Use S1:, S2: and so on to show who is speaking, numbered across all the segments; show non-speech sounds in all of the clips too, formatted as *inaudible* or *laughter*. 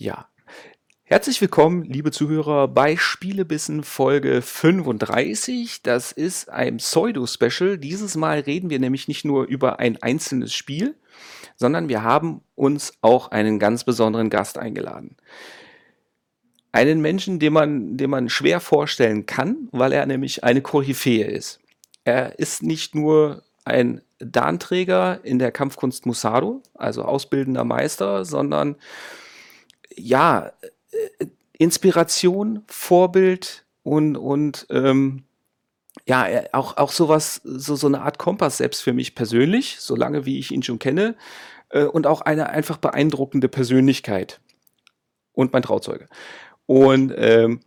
S1: Ja. Herzlich willkommen, liebe Zuhörer, bei Spielebissen Folge 35. Das ist ein Pseudo-Special. Dieses Mal reden wir nämlich nicht nur über ein einzelnes Spiel, sondern wir haben uns auch einen ganz besonderen Gast eingeladen. Einen Menschen, den man, den man schwer vorstellen kann, weil er nämlich eine Koryphäe ist. Er ist nicht nur ein Danträger in der Kampfkunst Musado, also ausbildender Meister, sondern ja, äh, Inspiration, Vorbild und, und ähm, ja, auch, auch sowas, so, so eine Art Kompass selbst für mich persönlich, solange wie ich ihn schon kenne, äh, und auch eine einfach beeindruckende Persönlichkeit. Und mein Trauzeuge. Und ähm,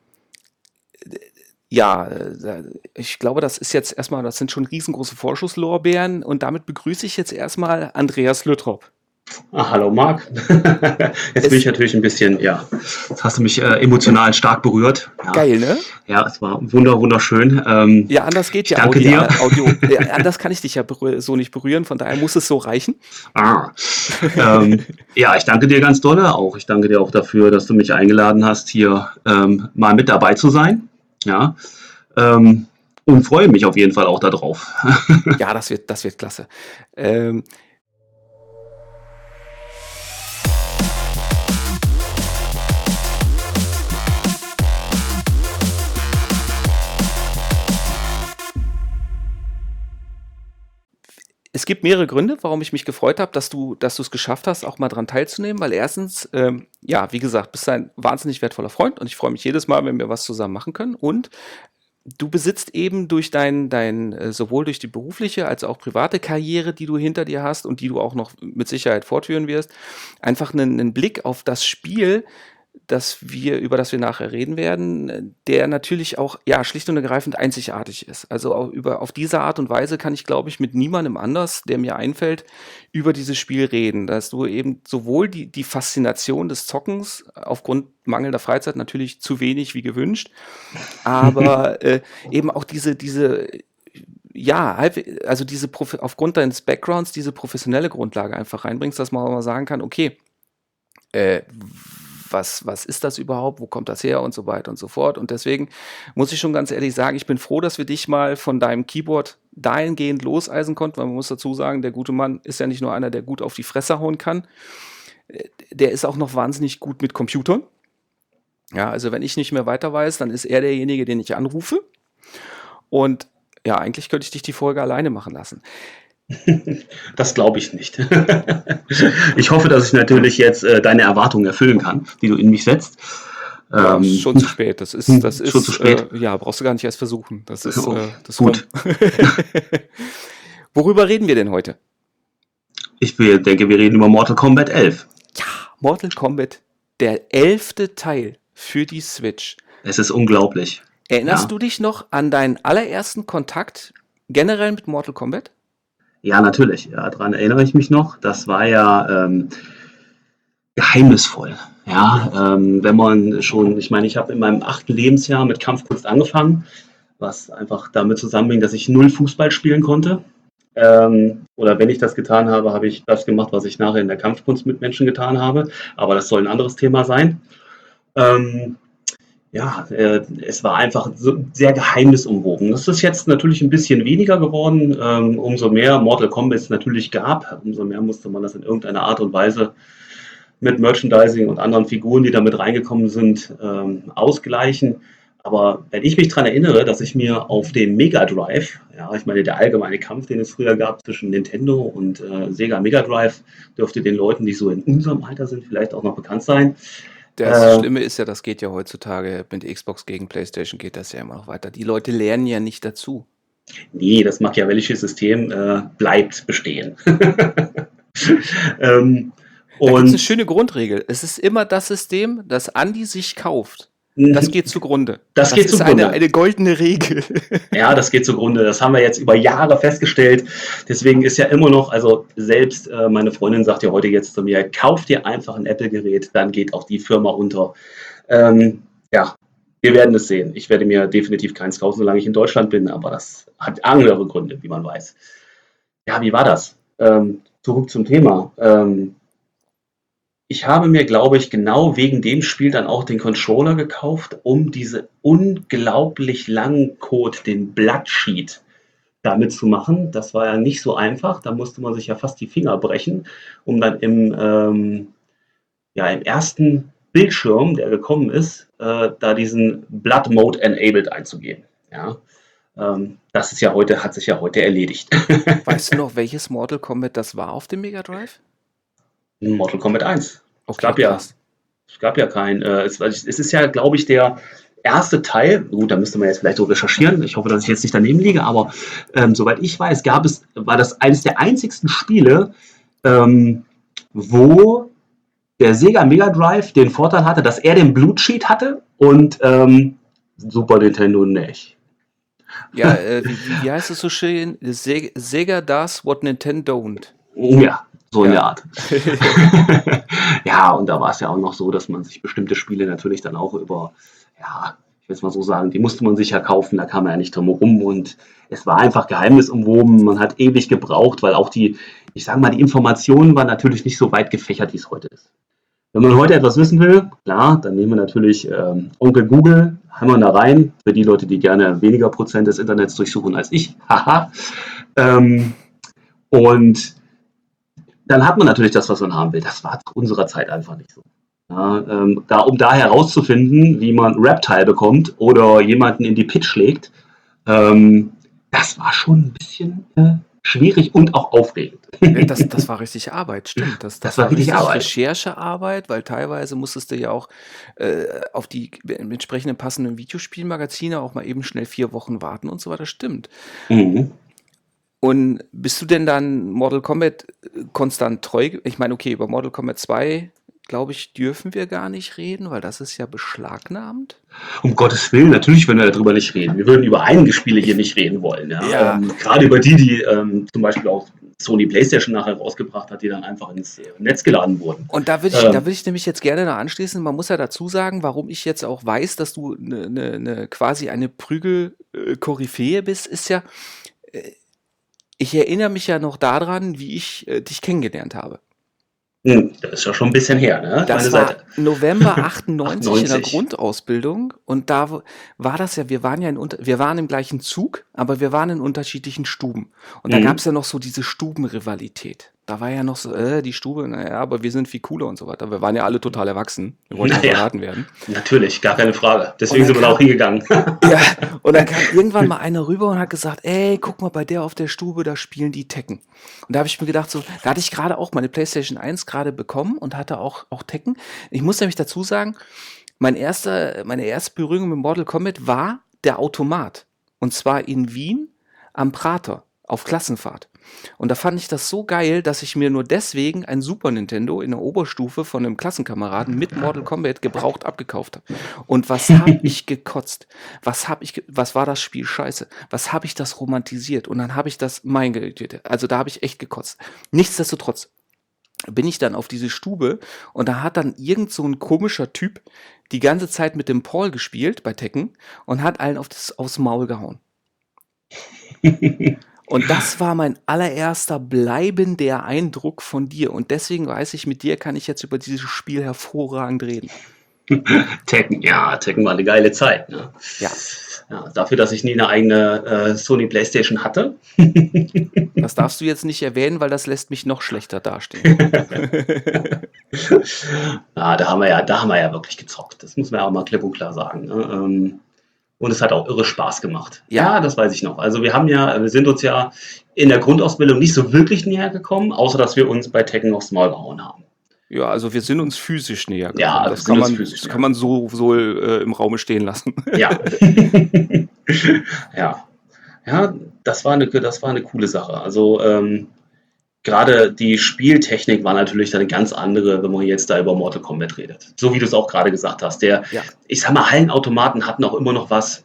S1: ja, äh, ich glaube, das ist jetzt erstmal, das sind schon riesengroße Vorschusslorbeeren und damit begrüße ich jetzt erstmal Andreas Lüttrop.
S2: Ah, hallo Marc. *laughs* Jetzt es bin ich natürlich ein bisschen, ja, jetzt hast du mich äh, emotional stark berührt.
S1: Ja. Geil, ne?
S2: Ja, es war wunder, wunderschön.
S1: Ähm, ja, anders geht ja
S2: danke Audio, dir.
S1: Audio, *laughs* ja, anders kann ich dich ja so nicht berühren, von daher muss es so reichen.
S2: Ah. ähm, ja, ich danke dir ganz doll auch. Ich danke dir auch dafür, dass du mich eingeladen hast, hier ähm, mal mit dabei zu sein. Ja. Ähm, und freue mich auf jeden Fall auch darauf. *laughs*
S1: ja, das wird, das wird klasse. Es gibt mehrere Gründe, warum ich mich gefreut habe, dass du, dass du es geschafft hast, auch mal dran teilzunehmen. Weil erstens, ähm, ja, wie gesagt, bist ein wahnsinnig wertvoller Freund und ich freue mich jedes Mal, wenn wir was zusammen machen können. Und du besitzt eben durch dein, dein, äh, sowohl durch die berufliche als auch private Karriere, die du hinter dir hast und die du auch noch mit Sicherheit fortführen wirst, einfach einen, einen Blick auf das Spiel, dass wir, über das wir nachher reden werden, der natürlich auch, ja, schlicht und ergreifend einzigartig ist. Also auch über, auf diese Art und Weise kann ich, glaube ich, mit niemandem anders, der mir einfällt, über dieses Spiel reden. Dass du eben sowohl die, die Faszination des Zockens aufgrund mangelnder Freizeit natürlich zu wenig wie gewünscht, *laughs* aber äh, eben auch diese, diese, ja, also diese, aufgrund deines Backgrounds, diese professionelle Grundlage einfach reinbringst, dass man auch mal sagen kann, okay, äh, was, was ist das überhaupt, wo kommt das her und so weiter und so fort. Und deswegen muss ich schon ganz ehrlich sagen, ich bin froh, dass wir dich mal von deinem Keyboard dahingehend loseisen konnten, weil man muss dazu sagen, der gute Mann ist ja nicht nur einer, der gut auf die Fresse hauen kann, äh, der ist auch noch wahnsinnig gut mit Computern. Ja, also wenn ich nicht mehr weiter weiß, dann ist er derjenige, den ich anrufe. Und ja, eigentlich könnte ich dich die Folge alleine machen lassen. *laughs*
S2: Das glaube ich nicht. *laughs* Ich hoffe, dass ich natürlich jetzt äh, deine Erwartungen erfüllen kann, die du in mich setzt.
S1: Ja, ähm, schon zu spät. Das ist, *laughs* das ist, schon zu spät. Äh, ja, brauchst du gar nicht erst versuchen. Das ist, oh, äh, das
S2: gut.
S1: Worüber reden wir denn heute?
S2: Ich denke, wir reden über Mortal Kombat 11.
S1: Ja, Mortal Kombat, der elfte Teil für die Switch.
S2: Es ist unglaublich.
S1: Erinnerst ja. du dich noch an deinen allerersten Kontakt generell mit Mortal Kombat?
S2: Ja, natürlich. Ja, daran erinnere ich mich noch. Das war ja ähm, geheimnisvoll. Ja, ähm, wenn man schon, ich meine, ich habe in meinem achten Lebensjahr mit Kampfkunst angefangen, was einfach damit zusammenhängt, dass ich null Fußball spielen konnte. Ähm, oder wenn ich das getan habe, habe ich das gemacht, was ich nachher in der Kampfkunst mit Menschen getan habe. Aber das soll ein anderes Thema sein. Ähm, ja, äh, es war einfach so sehr geheimnisumwoben. Das ist jetzt natürlich ein bisschen weniger geworden. Ähm, umso mehr Mortal Kombat es natürlich gab, umso mehr musste man das in irgendeiner Art und Weise mit Merchandising und anderen Figuren, die damit reingekommen sind, ähm, ausgleichen. Aber wenn ich mich daran erinnere, dass ich mir auf dem Mega Drive, ja, ich meine, der allgemeine Kampf, den es früher gab zwischen Nintendo und äh, Sega Mega Drive, dürfte den Leuten, die so in unserem Alter sind, vielleicht auch noch bekannt sein.
S1: Das äh, Schlimme ist ja, das geht ja heutzutage mit Xbox gegen PlayStation geht das ja immer noch weiter. Die Leute lernen ja nicht dazu.
S2: Nee, das machiavellische System äh, bleibt bestehen. *laughs* ähm,
S1: da und eine schöne Grundregel. Es ist immer das System, das Andi sich kauft. Das mhm. geht zugrunde.
S2: Das, das geht ist
S1: zugrunde. Eine, eine goldene Regel. *laughs*
S2: Ja, das geht zugrunde. Das haben wir jetzt über Jahre festgestellt. Deswegen ist ja immer noch, also selbst äh, meine Freundin sagt ja heute jetzt zu mir, kauf dir einfach ein Apple-Gerät, dann geht auch die Firma unter. Ähm, ja, wir werden es sehen. Ich werde mir definitiv keins kaufen, solange ich in Deutschland bin, aber das hat andere Gründe, wie man weiß. Ja, wie war das? Ähm, zurück zum Thema. Ähm, ich habe mir, glaube ich, genau wegen dem Spiel dann auch den Controller gekauft, um diese unglaublich langen Code, den Bloodsheet, damit zu machen. Das war ja nicht so einfach. Da musste man sich ja fast die Finger brechen, um dann im, ähm, ja, im ersten Bildschirm, der gekommen ist, äh, da diesen Blood Mode Enabled einzugeben. Ja. Ähm, das ist ja heute, hat sich ja heute erledigt.
S1: weißt du *laughs* noch, welches Mortal Kombat das war auf dem Mega Drive?
S2: Mortal Kombat 1. Okay, es gab ja, es gab ja kein, äh, es, es, ist ja, glaube ich, der erste Teil, gut, da müsste man jetzt vielleicht so recherchieren, ich hoffe, dass ich jetzt nicht daneben liege, aber ähm, soweit ich weiß, gab es, war das eines der einzigsten Spiele, ähm, wo der Sega Mega Drive den Vorteil hatte, dass er den Blutsheet hatte und ähm, Super Nintendo nicht.
S1: Ja, äh, wie, wie, heißt es so schön? Sega does what Nintendo don't.
S2: Ja, so in der Art. *laughs* *laughs* ja, und da war es ja auch noch so, dass man sich bestimmte Spiele natürlich dann auch über, ja, ich will es mal so sagen, die musste man sich ja kaufen, da kam man ja nicht drum herum und es war einfach geheimnisumwoben, man hat ewig gebraucht, weil auch die, ich sage mal, die Informationen waren natürlich nicht so weit gefächert, wie es heute ist. Wenn man heute etwas wissen will, klar, dann nehmen wir natürlich ähm, Onkel Google, wir da rein, für die Leute, die gerne weniger Prozent des Internets durchsuchen als ich. *laughs* Haha. ähm, und dann hat man natürlich das, was man haben will. Das war zu unserer Zeit einfach nicht so. Ja, ähm, da, um da herauszufinden, wie man Reptile bekommt oder jemanden in die Pitch schlägt, ähm, das war schon ein bisschen äh, schwierig und auch aufregend.
S1: Das, das war richtig Arbeit, stimmt. *laughs* Das, das, das war, war richtig Arbeit. Recherchearbeit, weil teilweise musstest du ja auch äh, auf die entsprechenden passenden Videospielmagazine auch mal eben schnell vier Wochen warten und so weiter, stimmt. Mhm. Und bist du denn dann Mortal Kombat äh, konstant treu? Ich meine, okay, über Mortal Kombat 2, glaube ich, dürfen wir gar nicht reden, weil das ist ja beschlagnahmt.
S2: Um Gottes Willen, natürlich würden wir darüber nicht reden. Wir würden über einige Spiele hier nicht reden wollen. Ja? Ja. Ähm, gerade über die, die ähm, zum Beispiel auch Sony PlayStation nachher rausgebracht hat, die dann einfach ins äh, Netz geladen wurden.
S1: Und da würde ich, ähm, da ich nämlich jetzt gerne noch anschließen. Man muss ja dazu sagen, warum ich jetzt auch weiß, dass du ne, ne, ne, quasi eine Prügel-Koryphäe bist, ist ja, äh, ich erinnere mich ja noch daran, wie ich äh, dich kennengelernt habe.
S2: Hm, das ist ja schon ein bisschen her, ne?
S1: Das Meine war Seite. November *laughs* 98, 98, in der Grundausbildung und da war das ja, wir waren ja in, wir waren im gleichen Zug, aber wir waren in unterschiedlichen Stuben. Und da mhm. gab es ja noch so diese Stubenrivalität da war ja noch so, äh, die Stube, naja, aber wir sind viel cooler und so weiter. Wir waren ja alle total erwachsen. Wir wollten *laughs* naja, ja beraten werden.
S2: Natürlich, gar keine Frage. Deswegen sind wir da auch hingegangen. *laughs*
S1: ja, und dann kam irgendwann mal einer rüber und hat gesagt, ey, guck mal, bei der auf der Stube, da spielen die Tekken. Und da habe ich mir gedacht, so, da hatte ich gerade auch meine PlayStation 1 gerade bekommen und hatte auch, auch Tekken. Ich muss nämlich dazu sagen, mein erster, meine erste Berührung mit Mortal Kombat war der Automat. Und zwar in Wien am Prater auf Klassenfahrt. Und da fand ich das so geil, dass ich mir nur deswegen ein Super Nintendo in der Oberstufe von einem Klassenkameraden mit Mortal Kombat gebraucht abgekauft habe. Und was habe *laughs* ich gekotzt? Was habe ich, was war das Spiel scheiße? Was habe ich das romantisiert? Und dann habe ich das, mein Güte, also da habe ich echt gekotzt. Nichtsdestotrotz bin ich dann auf diese Stube und da hat dann irgend so ein komischer Typ die ganze Zeit mit dem Paul gespielt bei Tekken und hat allen auf das, aufs Maul gehauen. *laughs* Und das war mein allererster bleibender Eindruck von dir. Und deswegen weiß ich, mit dir kann ich jetzt über dieses Spiel hervorragend reden. *laughs*
S2: Tekken, ja, Tekken war eine geile Zeit. Ne? Ja. ja. Dafür, dass ich nie eine eigene äh, Sony Playstation hatte. *laughs*
S1: das darfst du jetzt nicht erwähnen, weil das lässt mich noch schlechter dastehen. *laughs*
S2: ja, da haben wir ja, da haben wir ja wirklich gezockt. Das muss man ja auch mal klipp und klar sagen. Ne? Ähm, und es hat auch irre Spaß gemacht. Ja, das weiß ich noch. Also wir haben ja, wir sind uns ja in der Grundausbildung nicht so wirklich näher gekommen, außer dass wir uns bei Tekken aufs Maul gehauen haben.
S1: Ja, also wir sind uns physisch näher gekommen. Ja, das, kann man, das kann man so, so äh, im Raume stehen lassen. *laughs*
S2: Ja. ja. Ja, das war eine, das war eine coole Sache. Also ähm, gerade die Spieltechnik war natürlich dann eine ganz andere, wenn man jetzt da über Mortal Kombat redet. So wie du es auch gerade gesagt hast. Der, ja. ich sag mal, Hallenautomaten hatten auch immer noch was.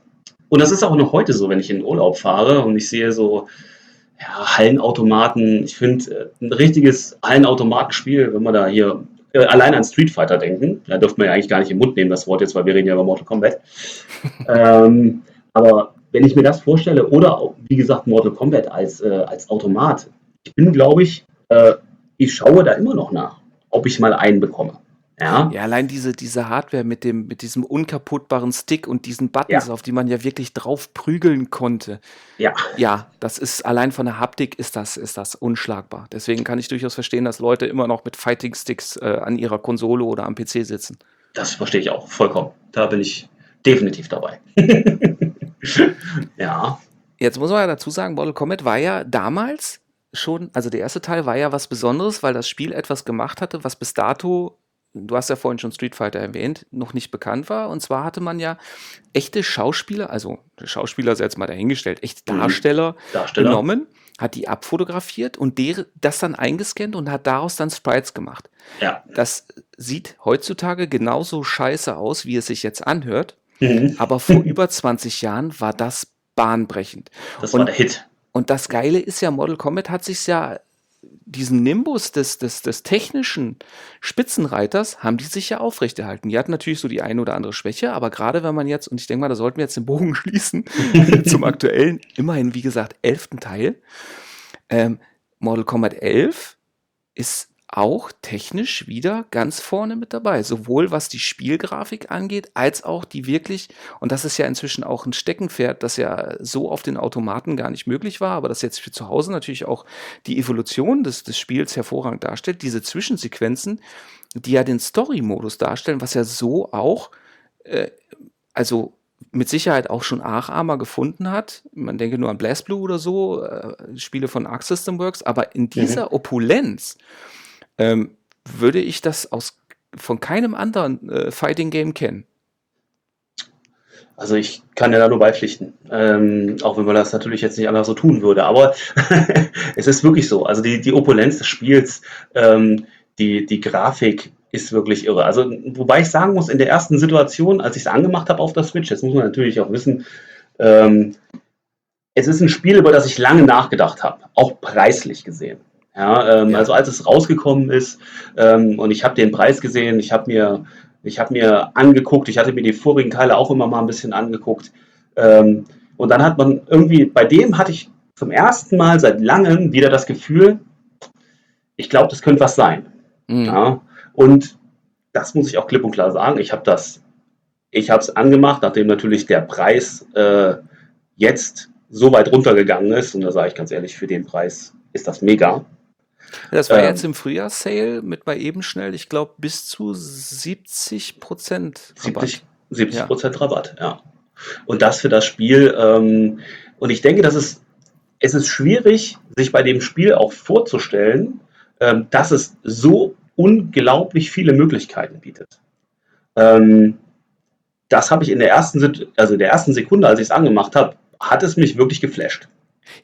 S2: Und das ist auch noch heute so, wenn ich in den Urlaub fahre und ich sehe so ja, Hallenautomaten. Ich finde äh, ein richtiges Hallenautomatenspiel, wenn man da hier äh, allein an Street Fighter denken, da dürfte man ja eigentlich gar nicht im Mund nehmen, das Wort jetzt, weil wir reden ja über Mortal Kombat. *laughs* ähm, aber wenn ich mir das vorstelle, oder wie gesagt Mortal Kombat als, äh, als Automat, ich bin, glaube ich, äh, ich schaue da immer noch nach. ob ich mal einen bekomme. Ja.
S1: Ja, allein diese, diese Hardware mit dem, mit diesem unkaputtbaren Stick und diesen Buttons,
S2: Ja.
S1: auf die man ja wirklich drauf prügeln konnte.
S2: Ja.
S1: Ja, das ist allein von der Haptik ist das, ist das unschlagbar. Deswegen kann ich durchaus verstehen, dass Leute immer noch mit Fighting Sticks äh, an ihrer Konsole oder am PC sitzen.
S2: Das verstehe ich auch vollkommen. Da bin ich definitiv dabei. *laughs* ja.
S1: Jetzt muss man ja dazu sagen, Mortal Kombat war ja damals schon, also der erste Teil war ja was Besonderes, weil das Spiel etwas gemacht hatte, was bis dato, du hast ja vorhin schon Street Fighter erwähnt, noch nicht bekannt war. Und zwar hatte man ja echte Schauspieler, also Schauspieler ist jetzt mal dahingestellt, echte
S2: Mhm.
S1: Darsteller
S2: Darsteller.
S1: genommen, hat die abfotografiert und der, das dann eingescannt und hat daraus dann Sprites gemacht.
S2: Ja.
S1: Das sieht heutzutage genauso scheiße aus, wie es sich jetzt anhört.
S2: Mhm.
S1: Aber vor *laughs* über 20 Jahren war das bahnbrechend.
S2: Das
S1: Und-
S2: war der Hit.
S1: Und das Geile ist ja, Model Combat hat sich ja, diesen Nimbus des, des, des technischen Spitzenreiters haben die sich ja aufrechterhalten. Die hatten natürlich so die eine oder andere Schwäche, aber gerade wenn man jetzt, und ich denke mal, da sollten wir jetzt den Bogen *laughs* schließen, *laughs* zum aktuellen, immerhin, wie gesagt, elften Teil, ähm, Model Combat 11 ist auch technisch wieder ganz vorne mit dabei. Sowohl was die Spielgrafik angeht, als auch die wirklich, und das ist ja inzwischen auch ein Steckenpferd, das ja so auf den Automaten gar nicht möglich war, aber das jetzt für zu Hause natürlich auch die Evolution des, des Spiels hervorragend darstellt, diese Zwischensequenzen, die ja den Story-Modus darstellen, was ja so auch, äh, also mit Sicherheit auch schon Nachahmer gefunden hat. Man denke nur an BlazBlue oder so, äh, Spiele von Arc System Works, aber in dieser Opulenz ähm, würde ich das aus, von keinem anderen äh, Fighting Game kennen.
S2: Also ich kann ja da nur beipflichten, ähm, auch wenn man das natürlich jetzt nicht anders so tun würde. Aber *laughs* es ist wirklich so. Also die, die Opulenz des Spiels, ähm, die, die Grafik ist wirklich irre. Also wobei ich sagen muss, in der ersten Situation, als ich es angemacht habe auf der Switch, jetzt muss man natürlich auch wissen, ähm, es ist ein Spiel, über das ich lange nachgedacht habe, auch preislich gesehen. Ja, ähm,
S1: Ja.
S2: Also als es rausgekommen ist ähm, und ich habe den Preis gesehen, ich habe mir, ich habe mir angeguckt, ich hatte mir die vorigen Teile auch immer mal ein bisschen angeguckt. Ähm, und dann hat man irgendwie, bei dem hatte ich zum ersten Mal seit langem wieder das Gefühl, ich glaube, das könnte was sein.
S1: Mhm.
S2: Ja, und das muss ich auch klipp und klar sagen. Ich habe das, ich habe es angemacht, nachdem natürlich der Preis äh, jetzt so weit runtergegangen ist. Und da sage ich ganz ehrlich, für den Preis ist das mega.
S1: Das war
S2: ähm,
S1: jetzt im Frühjahrssale mit bei eben schnell, ich glaube, bis zu 70 Prozent
S2: 70, 70
S1: Ja.
S2: Prozent Rabatt, ja. Und das für das Spiel. Ähm, und ich denke, dass es, es ist schwierig, sich bei dem Spiel auch vorzustellen, ähm, dass es so unglaublich viele Möglichkeiten bietet. Ähm, das habe ich in der ersten, also in der ersten Sekunde, als ich es angemacht habe, hat es mich wirklich geflasht.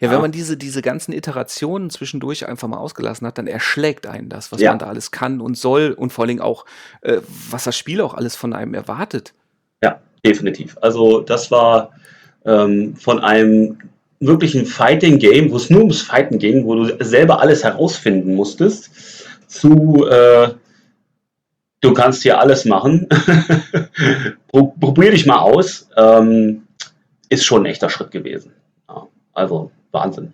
S1: Ja, wenn man diese, diese ganzen Iterationen zwischendurch einfach mal ausgelassen hat, dann erschlägt einen das, was
S2: Ja.
S1: man da alles kann und soll und vor allen Dingen auch, äh, was das Spiel auch alles von einem erwartet.
S2: Ja, definitiv. Also das war ähm, von einem wirklichen Fighting-Game, wo es nur ums Fighten ging, wo du selber alles herausfinden musstest, zu äh, du kannst hier alles machen. *laughs* Pro- Probier dich mal aus. Ähm, ist schon ein echter Schritt gewesen. Also Wahnsinn.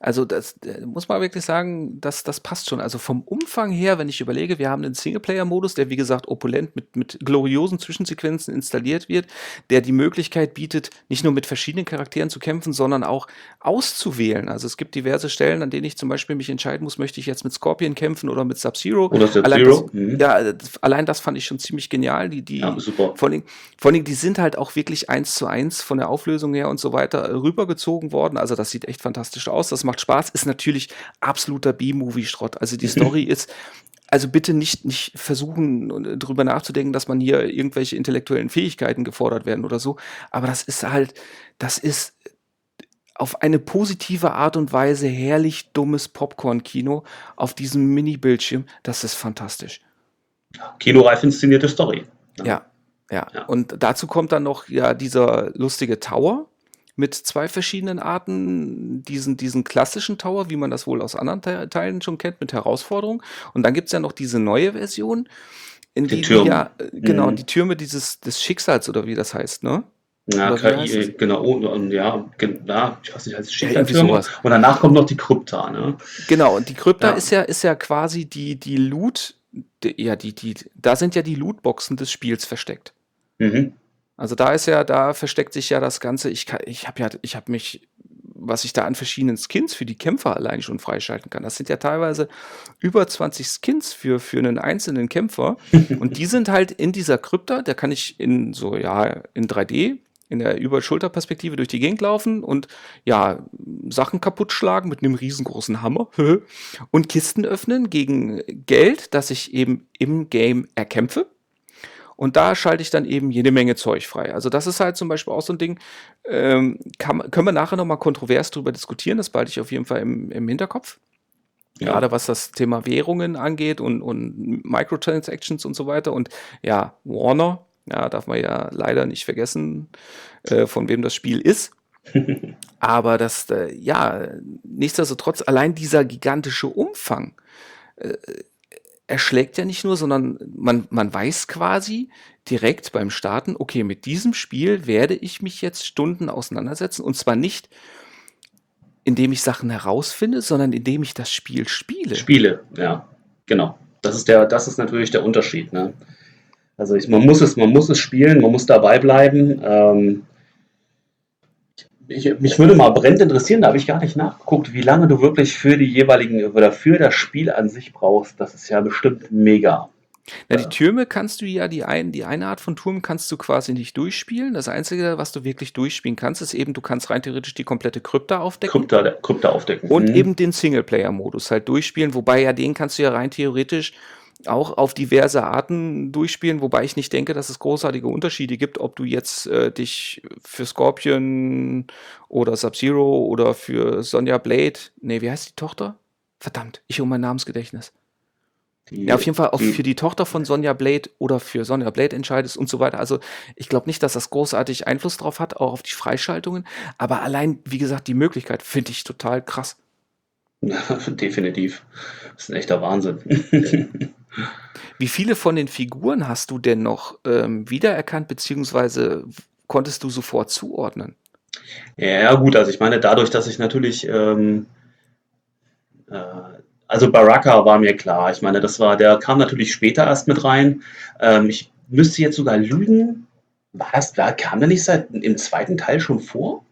S1: Also das äh, muss man wirklich sagen, das, das passt schon. Also vom Umfang her, wenn ich überlege, wir haben einen Singleplayer-Modus, der wie gesagt opulent mit, mit gloriosen Zwischensequenzen installiert wird, der die Möglichkeit bietet, nicht nur mit verschiedenen Charakteren zu kämpfen, sondern auch auszuwählen. Also es gibt diverse Stellen, an denen ich zum Beispiel mich entscheiden muss, möchte ich jetzt mit Scorpion kämpfen oder mit Sub-Zero.
S2: Oder Sub-Zero,
S1: Allein das-
S2: mhm.
S1: Ja, allein das fand ich schon ziemlich genial. Die, die,
S2: Ja, super.
S1: vor allen, Dingen, vor Dingen, die sind halt auch wirklich eins zu eins von der Auflösung her und so weiter rübergezogen worden. Also das sieht echt fantastisch aus. Das macht Spaß. Ist natürlich absoluter B-Movie-Schrott. Also die Story *laughs* ist, also bitte nicht, nicht versuchen, drüber nachzudenken, dass man hier irgendwelche intellektuellen Fähigkeiten gefordert werden oder so. Aber das ist halt, das ist auf eine positive Art und Weise herrlich dummes Popcorn-Kino auf diesem Mini-Bildschirm. Das ist fantastisch.
S2: Kinoreif inszenierte Story.
S1: Ja, ja.
S2: Ja.
S1: Und dazu kommt dann noch ja dieser lustige Tower mit zwei verschiedenen Arten, diesen, diesen klassischen Tower, wie man das wohl aus anderen Te Teilen schon kennt, mit Herausforderungen. Und dann gibt's ja noch diese neue Version, in
S2: Die
S1: die, ja, genau,
S2: Mhm.
S1: die Türme dieses des Schicksals oder wie das heißt, ne? Heißt
S2: KI,
S1: es?
S2: genau, und, ja, ja, ich weiß nicht, heißt es
S1: Ja, irgendwie
S2: Schickerfirma.
S1: sowas.
S2: Und danach kommt noch die Krypta, ne?
S1: Genau, und die Krypta
S2: Ja.
S1: ist ja, ist ja quasi die, die Loot, die, ja, die, die, da sind ja die Lootboxen des Spiels versteckt.
S2: Mhm.
S1: Also da ist ja, da versteckt sich ja das Ganze. Ich kann, ich habe ja, ich habe mich, was ich da an verschiedenen Skins für die Kämpfer allein schon freischalten kann. Das sind ja teilweise über 20 Skins für, für einen einzelnen Kämpfer. *laughs* Und die sind halt in dieser Krypta, da kann ich in so, ja, in 3D, in der Über-Schulter-Perspektive durch die Gegend laufen und ja, Sachen kaputt schlagen mit einem riesengroßen Hammer *laughs* und Kisten öffnen gegen Geld, das ich eben im Game erkämpfe. Und da schalte ich dann eben jede Menge Zeug frei. Also das ist halt zum Beispiel auch so ein Ding, ähm, kann, können wir nachher nochmal kontrovers drüber diskutieren, das behalte ich auf jeden Fall im, im Hinterkopf.
S2: Ja.
S1: Gerade was das Thema Währungen angeht und, und Microtransactions und so weiter. Und ja, Warner, ja, darf man ja leider nicht vergessen, äh, von wem das Spiel ist. *laughs* Aber das, äh, ja, nichtsdestotrotz, allein dieser gigantische Umfang äh, erschlägt ja nicht nur, sondern man, man weiß quasi direkt beim Starten, okay, mit diesem Spiel werde ich mich jetzt Stunden auseinandersetzen und zwar nicht, indem ich Sachen herausfinde, sondern indem ich das Spiel spiele.
S2: Spiele, ja, genau. Das ist der, das ist natürlich der Unterschied, ne? Also ich, man muss es, man muss es spielen, man muss dabei bleiben. Ähm, ich, mich würde mal brennend interessieren, da habe ich gar nicht nachgeguckt, wie lange du wirklich für die jeweiligen oder für das Spiel an sich brauchst. Das ist ja bestimmt mega.
S1: Na, die Türme kannst du ja, die, ein, die eine Art von Turm kannst du quasi nicht durchspielen. Das Einzige, was du wirklich durchspielen kannst, ist eben, du kannst rein theoretisch die komplette Krypta aufdecken.
S2: Krypta, Krypta aufdecken.
S1: Und
S2: Mhm.
S1: eben den Singleplayer-Modus halt durchspielen, wobei ja den kannst du ja rein theoretisch auch auf diverse Arten durchspielen, wobei ich nicht denke, dass es großartige Unterschiede gibt, ob du jetzt äh, dich für Scorpion oder Sub-Zero oder für Sonja Blade, nee, wie heißt die Tochter? Verdammt, ich um mein Namensgedächtnis.
S2: Die-
S1: Ja, auf jeden Fall auch
S2: die-
S1: für die Tochter von Sonja Blade oder für Sonja Blade entscheidest und so weiter. Also ich glaube nicht, dass das großartig Einfluss drauf hat, auch auf die Freischaltungen. Aber allein, wie gesagt, die Möglichkeit finde ich total krass. *laughs*
S2: Definitiv. Das ist ein echter Wahnsinn. *laughs*
S1: Wie viele von den Figuren hast du denn noch ähm, wiedererkannt, beziehungsweise konntest du sofort zuordnen?
S2: Ja, gut, also ich meine, dadurch, dass ich natürlich, ähm, äh, also Baraka war mir klar. Ich meine, das war, der kam natürlich später erst mit rein. Ähm, ich müsste jetzt sogar lügen. War das, da kam der nicht seit im zweiten Teil schon vor?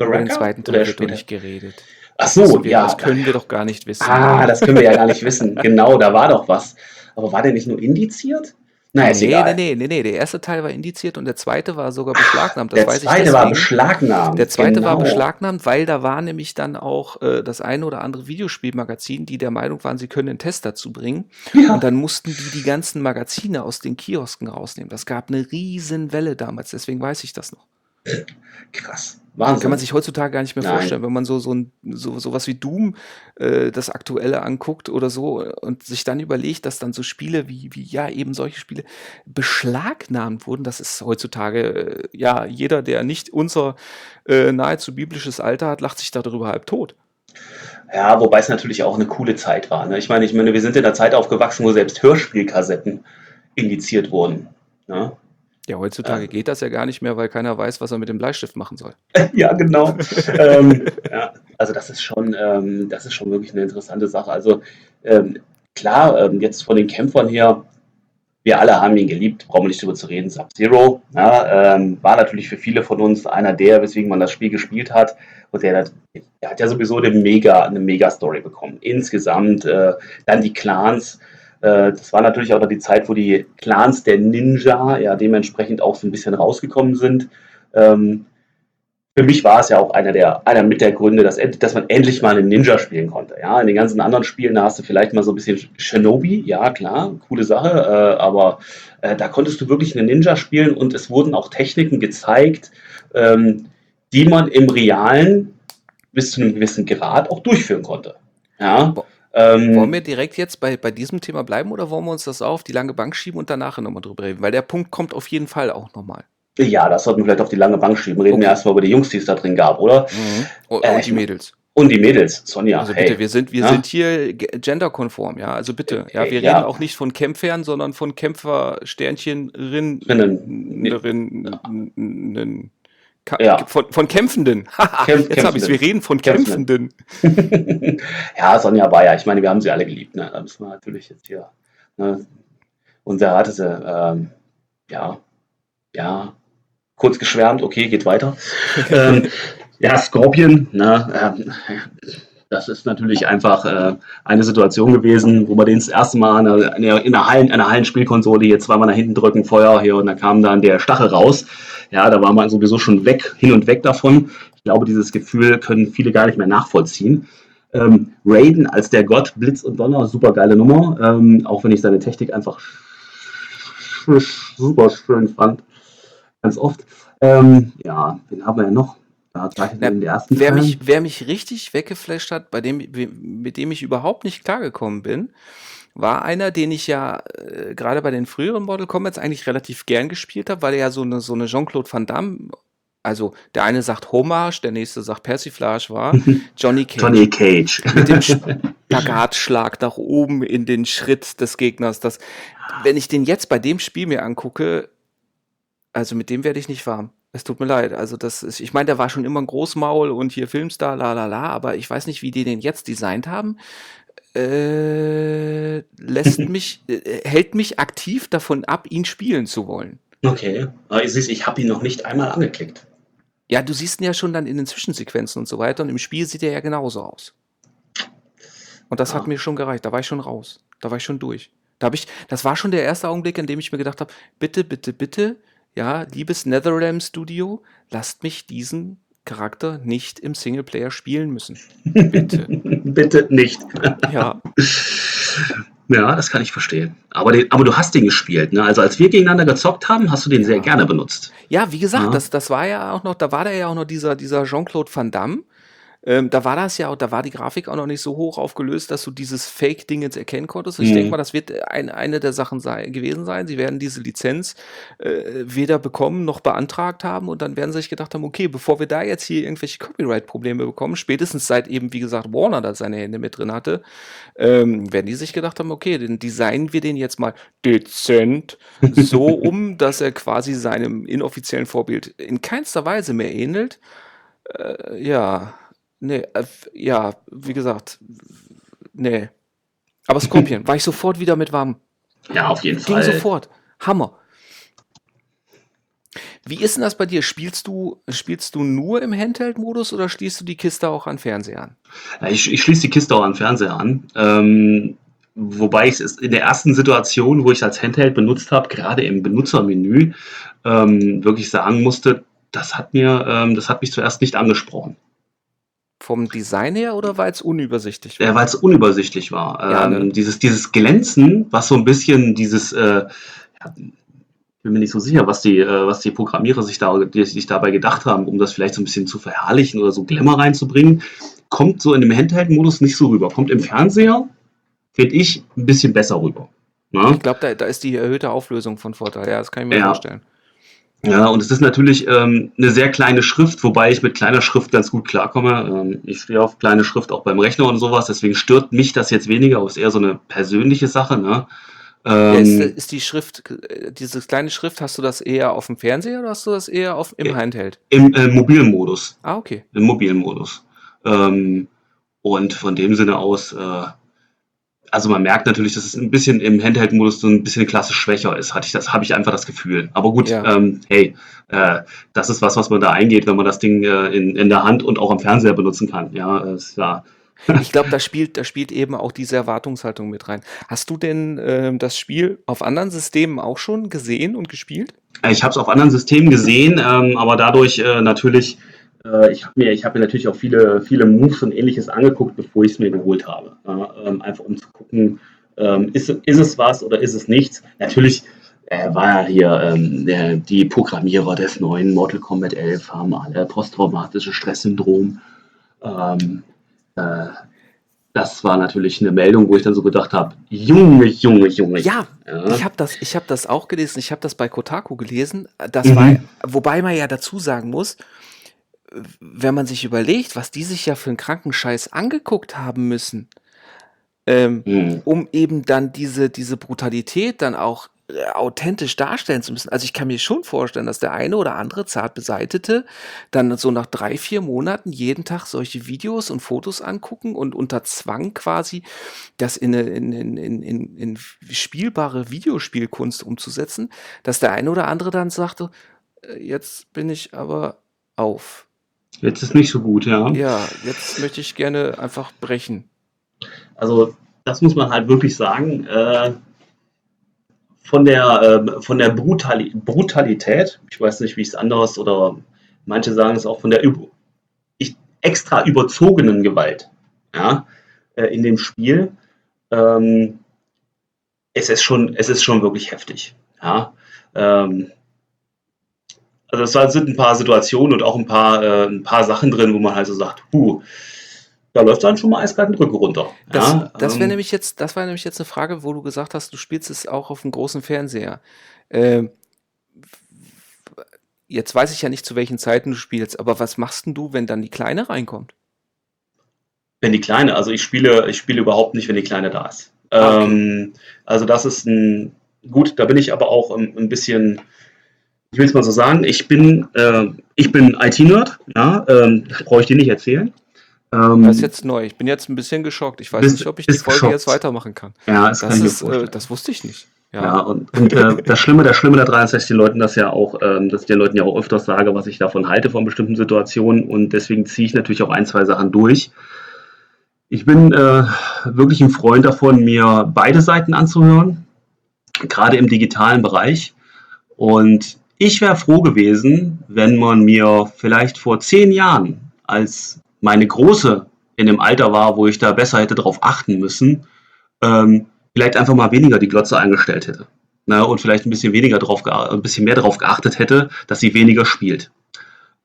S1: Über den zweiten
S2: Oder
S1: Teil doch
S2: später?
S1: nicht geredet.
S2: Ach
S1: Das
S2: so,
S1: wissen wir-
S2: ja.
S1: Das können wir doch gar nicht wissen.
S2: Ah, das können wir ja gar nicht wissen. Genau, da war doch was. Aber war der nicht nur indiziert? Ist
S1: nee,
S2: egal.
S1: nee, nee, nee. Der erste Teil war indiziert und der zweite war sogar beschlagnahmt. Das
S2: der
S1: weiß ich
S2: zweite war beschlagnahmt.
S1: Der zweite war
S2: genau.
S1: beschlagnahmt, weil da war nämlich dann auch äh, das eine oder andere Videospielmagazin, die der Meinung waren, sie können einen Test dazu bringen.
S2: Ja.
S1: Und dann mussten die die ganzen Magazine aus den Kiosken rausnehmen. Das gab eine riesen Welle damals, deswegen weiß ich das noch.
S2: Krass. Wahnsinn.
S1: Kann man sich heutzutage gar nicht mehr
S2: Nein.
S1: vorstellen, wenn man so, so, ein, so sowas wie Doom, äh, das Aktuelle anguckt oder so und sich dann überlegt, dass dann so Spiele wie, wie ja, eben solche Spiele beschlagnahmt wurden. Das ist heutzutage, äh, ja, jeder, der nicht unser äh, nahezu biblisches Alter hat, lacht sich darüber halb tot.
S2: Ja, wobei es natürlich auch eine coole Zeit war. Ne? Ich meine, ich meine, wir sind in einer Zeit aufgewachsen, wo selbst Hörspielkassetten indiziert wurden. Ne?
S1: Ja, heutzutage
S2: Ja.
S1: geht das ja gar nicht mehr, weil keiner weiß, was er mit dem Bleistift machen soll. *laughs*
S2: ja, genau. *laughs* ähm, ja, also das ist schon, ähm, das ist schon wirklich eine interessante Sache. Also ähm, klar, ähm, jetzt von den Kämpfern her, wir alle haben ihn geliebt, brauchen wir nicht drüber zu reden. Sub-Zero ja, ähm, war natürlich für viele von uns einer der, weswegen man das Spiel gespielt hat. Und der, hat- der hat ja sowieso eine mega, eine mega Story bekommen. Insgesamt äh, dann die Clans. Äh, das war natürlich auch noch die Zeit, wo die Clans der Ninja ja dementsprechend auch so ein bisschen rausgekommen sind. Ähm, für mich war es ja auch einer der, einer mit der Gründe, dass, dass man endlich mal einen Ninja spielen konnte. Ja, in den ganzen anderen Spielen da hast du vielleicht mal so ein bisschen Shinobi, ja klar, coole Sache, äh, aber äh, da konntest du wirklich einen Ninja spielen und es wurden auch Techniken gezeigt, ähm, die man im Realen bis zu einem gewissen Grad auch durchführen konnte. Ja,
S1: Wo-
S2: ähm,
S1: Wollen wir direkt jetzt bei, bei diesem Thema bleiben oder wollen wir uns das auf die lange Bank schieben und danach nochmal drüber reden? Weil der Punkt kommt auf jeden Fall auch nochmal.
S2: ja, das sollten wir vielleicht auf die lange Bank schieben. Reden wir
S1: Okay.
S2: erstmal über die Jungs, die es da drin gab, oder?
S1: Und,
S2: Äh,
S1: und die Mädels.
S2: Und die Mädels, Sonja,
S1: Also
S2: hey.
S1: bitte, wir sind, wir
S2: Ja?
S1: sind hier ge- genderkonform, ja. Also bitte, ja, wir
S2: Ja.
S1: reden auch nicht von Kämpfern, sondern von Kämpfer, Sternchen, Rin,
S2: Rinnen.
S1: Rin, Rin, ja. von, von Kämpfenden. *laughs* Kämpf, Jetzt habe ich es, wir reden von Kämpfenden. *laughs*
S2: ja, Sonja ja, ich meine, wir haben sie alle geliebt. Ne? Da müssen wir natürlich jetzt hier. Ne? Und wer hatte sie? Ähm, ja, ja, kurz geschwärmt, okay, geht weiter. *laughs* ähm, ja, Scorpion, ne, äh, das ist natürlich einfach äh, eine Situation gewesen, wo wir den das erste Mal in einer, in einer, Hallen, einer Hallenspielkonsole hier zweimal nach hinten drücken, Feuer hier und dann kam dann der Stachel raus. Ja, da war man sowieso schon weg, hin und weg davon. Ich glaube, dieses Gefühl können viele gar nicht mehr nachvollziehen. Ähm, Raiden als der Gott, Blitz und Donner, super geile Nummer, ähm, auch wenn ich seine Technik einfach super schön fand. Ganz oft. Ähm, ja, wen haben wir ja noch?
S1: Da Na, den wer, mich, wer mich richtig weggeflasht hat, bei dem, mit dem ich überhaupt nicht klargekommen bin, war einer, den ich ja äh, gerade bei den früheren Mortal Kombat eigentlich relativ gern gespielt habe, weil er ja so eine, so eine Jean-Claude Van Damme, also der eine sagt Hommage, der nächste sagt Persiflage war, *laughs* Johnny Cage.
S2: Johnny Cage.
S1: Mit dem Spagatschlag nach oben in den Schritt des Gegners. Das, wenn ich den jetzt bei dem Spiel mir angucke, also mit dem werde ich nicht warm. Es tut mir leid. Also das ist, ich meine, der war schon immer ein Großmaul und hier Filmstar, la la la, aber ich weiß nicht, wie die den jetzt designt haben. Äh, lässt *laughs* mich, äh, hält mich aktiv davon ab, ihn spielen zu wollen.
S2: Okay, aber ich, ich habe ihn noch nicht einmal angeklickt.
S1: Ja, du siehst ihn ja schon dann in den Zwischensequenzen und so weiter und im Spiel sieht er ja genauso aus. Und das ah. hat mir schon gereicht. Da war ich schon raus. Da war ich schon durch. Da habe ich, das war schon der erste Augenblick, in dem ich mir gedacht habe, bitte, bitte, bitte, ja, liebes NetherRealm Studio, lasst mich diesen Charakter nicht im Singleplayer spielen müssen.
S2: Bitte. *laughs* Bitte nicht. Ja. *laughs* Ja, das kann ich verstehen. Aber, den, aber du hast den gespielt, ne? Also als wir gegeneinander gezockt haben, hast du den sehr gerne benutzt.
S1: Ja, wie gesagt, ja. Das, das war ja auch noch, da war da ja auch noch dieser, dieser Jean-Claude Van Damme, ähm, da war das ja, da war die Grafik auch noch nicht so hoch aufgelöst, dass du dieses Fake-Ding jetzt erkennen konntest. Ich mhm. denke mal, das wird ein, eine der Sachen sei, gewesen sein. Sie werden diese Lizenz äh, weder bekommen noch beantragt haben und dann werden sie sich gedacht haben, okay, bevor wir da jetzt hier irgendwelche Copyright-Probleme bekommen, spätestens seit eben, wie gesagt, Warner da seine Hände mit drin hatte, ähm, werden die sich gedacht haben, okay, dann designen wir den jetzt mal dezent *laughs* so um, dass er quasi seinem inoffiziellen Vorbild in keinster Weise mehr ähnelt. Äh, ja, Nee, äh, ja, wie gesagt, nee. Aber Scorpion, *laughs* war ich sofort wieder mit warm.
S2: Ja, auf jeden Ging Fall.
S1: Ging sofort. Hammer. Wie ist denn das bei dir? Spielst du, spielst du nur im Handheld-Modus oder schließt du die Kiste auch an Fernseher an?
S2: Ich, ich schließe die Kiste auch an Fernseher an. Ähm, wobei ich es in der ersten Situation, wo ich es als Handheld benutzt habe, gerade im Benutzermenü, ähm, wirklich sagen musste, das hat mir, ähm, das hat mich zuerst nicht angesprochen.
S1: Vom Design her oder weil es unübersichtlich
S2: war? Ja, weil es unübersichtlich war. Ja, ähm, ne? dieses, dieses Glänzen, was so ein bisschen dieses, äh, ja, bin mir nicht so sicher, was die, äh, was die Programmierer sich, da, die sich dabei gedacht haben, um das vielleicht so ein bisschen zu verherrlichen oder so Glamour reinzubringen, kommt so in dem Handheld-Modus nicht so rüber. Kommt im Fernseher, finde ich, ein bisschen besser rüber.
S1: Na? Ich glaube, da, da ist die erhöhte Auflösung von Vorteil. Ja, das kann ich mir ja. vorstellen.
S2: Ja, und es ist natürlich ähm, eine sehr kleine Schrift, wobei ich mit kleiner Schrift ganz gut klarkomme. Ähm, ich stehe auf kleine Schrift auch beim Rechner und sowas, deswegen stört mich das jetzt weniger, aber es ist eher so eine persönliche Sache. Ne?
S1: Ähm, ja, ist, ist, die Schrift, diese kleine Schrift, hast du das eher auf dem Fernseher oder hast du das eher auf, im Handheld?
S2: Im äh, mobilen Modus.
S1: Ah, okay.
S2: Im mobilen Modus. Ähm, und von dem Sinne aus äh, also man merkt natürlich, dass es ein bisschen im Handheld-Modus so ein bisschen klassisch schwächer ist. Hatte ich das, habe ich einfach das Gefühl. Aber gut, ja. ähm, hey, äh, das ist was, was man da eingeht, wenn man das Ding äh, in, in der Hand und auch am Fernseher benutzen kann. Ja, ist ja. *laughs*
S1: ich glaube, da spielt, da spielt eben auch diese Erwartungshaltung mit rein. Hast du denn äh, das Spiel auf anderen Systemen auch schon gesehen und gespielt?
S2: Ich habe es auf anderen Systemen gesehen, ähm, aber dadurch äh, natürlich äh, ich habe mir, hab mir natürlich auch viele, viele Moves und ähnliches angeguckt, bevor ich es mir geholt habe. Ähm, einfach um zu gucken, ähm, ist, ist es was oder ist es nichts. Natürlich äh, war ja hier ähm, der, die Programmierer des neuen Mortal Kombat 11 haben alle posttraumatische Stresssyndrom. Ähm, äh, das war natürlich eine Meldung, wo ich dann so gedacht habe, Junge, Junge, Junge.
S1: Ja, ja. ich habe das, ich habe das auch gelesen. Ich habe das bei Kotaku gelesen. Das mhm. war, wobei man ja dazu sagen muss, wenn man sich überlegt, was die sich ja für einen Krankenscheiß angeguckt haben müssen, ähm, mhm. um eben dann diese, diese Brutalität dann auch äh, authentisch darstellen zu müssen. Also ich kann mir schon vorstellen, dass der eine oder andere zart beseitete dann so nach drei, vier Monaten jeden Tag solche Videos und Fotos angucken und unter Zwang quasi das in, eine, in, in, in, in spielbare Videospielkunst umzusetzen, dass der eine oder andere dann sagte, äh, jetzt bin ich aber auf.
S2: Jetzt ist nicht so gut, ja.
S1: Ja, jetzt möchte ich gerne einfach brechen.
S2: Also das muss man halt wirklich sagen. Äh, von der, äh, von der Brutali Brutalität, ich weiß nicht, wie es anderes oder manche sagen es auch von der ich, extra überzogenen Gewalt ja, äh, in dem Spiel, ähm, es, ist schon, es ist schon wirklich heftig. Ja. Ähm, also es sind ein paar Situationen und auch ein paar, äh, ein paar Sachen drin, wo man halt so sagt, huh, da läuft dann schon mal eiskalt den Rücken runter.
S1: Das,
S2: ja,
S1: das wäre
S2: ähm,
S1: nämlich jetzt, das war nämlich jetzt eine Frage, wo du gesagt hast, du spielst es auch auf dem großen Fernseher. Ähm, jetzt weiß ich ja nicht, zu welchen Zeiten du spielst, aber was machst denn du, wenn dann die Kleine reinkommt?
S2: Wenn die Kleine, also ich spiele, ich spiele überhaupt nicht, wenn die Kleine da ist.
S1: Ah, okay.
S2: Ähm, also das ist ein, gut, da bin ich aber auch ein, ein bisschen, ich will es mal so sagen, ich bin, äh, ich bin IT-Nerd, ja, ähm, brauche ich dir nicht erzählen. Ähm,
S1: Das ist jetzt neu. Ich bin jetzt ein bisschen geschockt. Ich weiß
S2: Bist-
S1: nicht, ob ich die Folge
S2: geschockt.
S1: jetzt weitermachen kann.
S2: ja, das,
S1: Das ist, äh, das wusste ich nicht. Ja.
S2: Ja, und, und äh, das Schlimme, das Schlimme daran ist, dass ich den Leuten das ja auch, ähm, dass ich den Leuten ja auch öfters sage, was ich davon halte von bestimmten Situationen und deswegen ziehe ich natürlich auch ein, zwei Sachen durch. Ich bin äh, wirklich ein Freund davon, mir beide Seiten anzuhören, gerade im digitalen Bereich. Und ich wäre froh gewesen, wenn man mir vielleicht vor zehn Jahren, als meine Große in dem Alter war, wo ich da besser hätte drauf achten müssen, ähm, vielleicht einfach mal weniger die Glotze eingestellt hätte. Ne, und vielleicht ein bisschen weniger drauf, ein bisschen mehr darauf geachtet hätte, dass sie weniger spielt.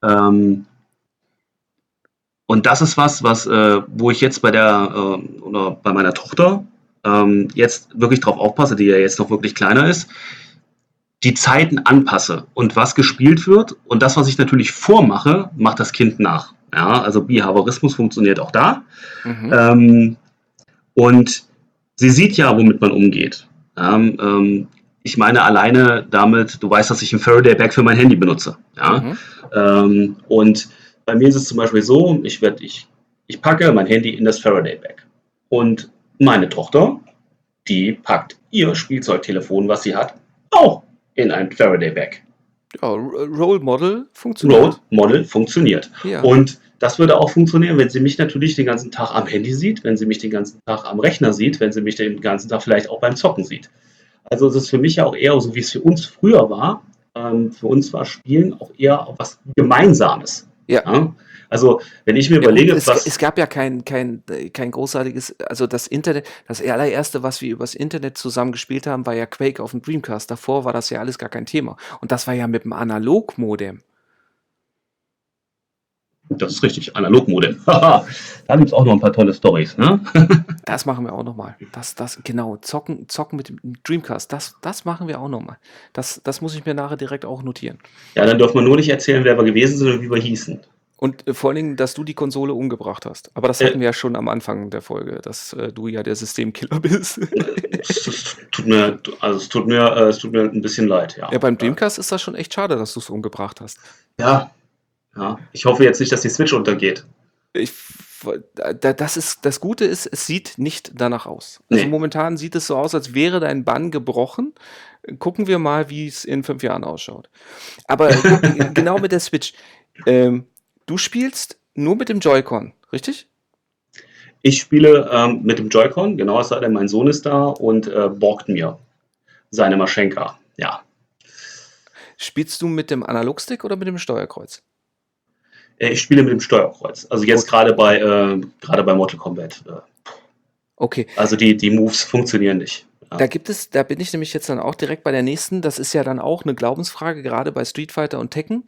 S2: Ähm, und das ist was, was, äh, wo ich jetzt bei der äh, oder bei meiner Tochter ähm, jetzt wirklich drauf aufpasse, die ja jetzt noch wirklich kleiner ist, die Zeiten anpasse und was gespielt wird und das, was ich natürlich vormache, macht das Kind nach. Ja, also Behaviorismus funktioniert auch da.
S1: Mhm.
S2: Ähm, und sie sieht ja, womit man umgeht. Ähm, ähm, ich meine alleine damit, du weißt, dass ich ein Faraday-Bag für mein Handy benutze. Ja?
S1: Mhm.
S2: Ähm, und bei mir ist es zum Beispiel so, ich, werd, ich, ich packe mein Handy in das Faraday-Bag. Und meine Tochter, die packt ihr Spielzeugtelefon, was sie hat, auch in ein Faraday-Bag.
S1: Ja, Role Model funktioniert.
S2: Road Model funktioniert.
S1: Ja.
S2: Und das würde auch funktionieren, wenn sie mich natürlich den ganzen Tag am Handy sieht, wenn sie mich den ganzen Tag am Rechner sieht, wenn sie mich den ganzen Tag vielleicht auch beim Zocken sieht. Also es ist für mich ja auch eher so, wie es für uns früher war. Ähm, für uns war Spielen auch eher was Gemeinsames.
S1: Ja.
S2: Also wenn ich mir
S1: Ja,
S2: überlege,
S1: es,
S2: was...
S1: es gab ja kein, kein, kein großartiges, also das Internet, das allererste, was wir übers Internet zusammen gespielt haben, war ja Quake auf dem Dreamcast. Davor war das ja alles gar kein Thema. Und das war ja mit dem Analogmodem.
S2: das ist richtig, Analogmodem. *laughs* Da gibt es auch noch ein paar tolle Stories. Ne? *laughs*
S1: Das machen wir auch nochmal. Das, das, genau, zocken, zocken mit dem Dreamcast, das, das machen wir auch nochmal. Das, das muss ich mir nachher direkt auch notieren.
S2: Ja, dann dürfen wir nur nicht erzählen, wer wir gewesen sind und wie wir hießen.
S1: Und äh, vor allen Dingen, dass du die Konsole umgebracht hast. Aber das
S2: Äh.
S1: hatten wir ja schon am Anfang der Folge, dass äh, du ja der Systemkiller *laughs* bist.
S2: es, tut mir, also es tut mir, äh, es tut mir ein bisschen leid. Ja,
S1: ja, beim Dreamcast ist das schon echt schade, dass du es umgebracht hast.
S2: Ja. ja. Ich hoffe jetzt nicht, dass die Switch untergeht.
S1: Ich, da, das ist das Gute ist, es sieht nicht danach aus. Also
S2: Nee.
S1: momentan sieht es so aus, als wäre dein Bann gebrochen. Gucken wir mal, wie es in fünf Jahren ausschaut. Aber *laughs* genau mit der Switch. Ähm, du spielst nur mit dem Joy-Con, richtig?
S2: Ich spiele ähm, mit dem Joy-Con, genau, es sei denn, mein Sohn ist da und äh, borgt mir seine Maschenka. Ja.
S1: Spielst du mit dem Analogstick oder mit dem Steuerkreuz?
S2: Äh, Ich spiele mit dem Steuerkreuz. Also jetzt gerade bei, äh, gerade bei Mortal Kombat. Äh,
S1: Okay,
S2: also die, die Moves funktionieren nicht. Ja.
S1: Da gibt es, da bin ich nämlich jetzt dann auch direkt bei der nächsten. Das ist ja dann auch eine Glaubensfrage, gerade bei Street Fighter und Tekken.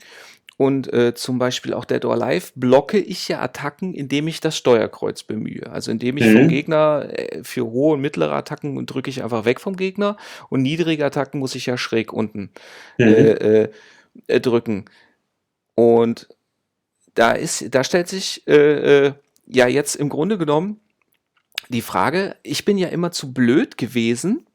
S1: Und äh, zum Beispiel auch Dead or Alive blocke ich ja Attacken, indem ich das Steuerkreuz bemühe. Also indem ich
S2: Mhm.
S1: vom Gegner äh, für hohe und mittlere Attacken drücke ich einfach weg vom Gegner und niedrige Attacken muss ich ja schräg unten
S2: Mhm.
S1: äh, äh, äh, drücken. Und da ist, da stellt sich äh, äh, ja jetzt im Grunde genommen die Frage, ich bin ja immer zu blöd gewesen,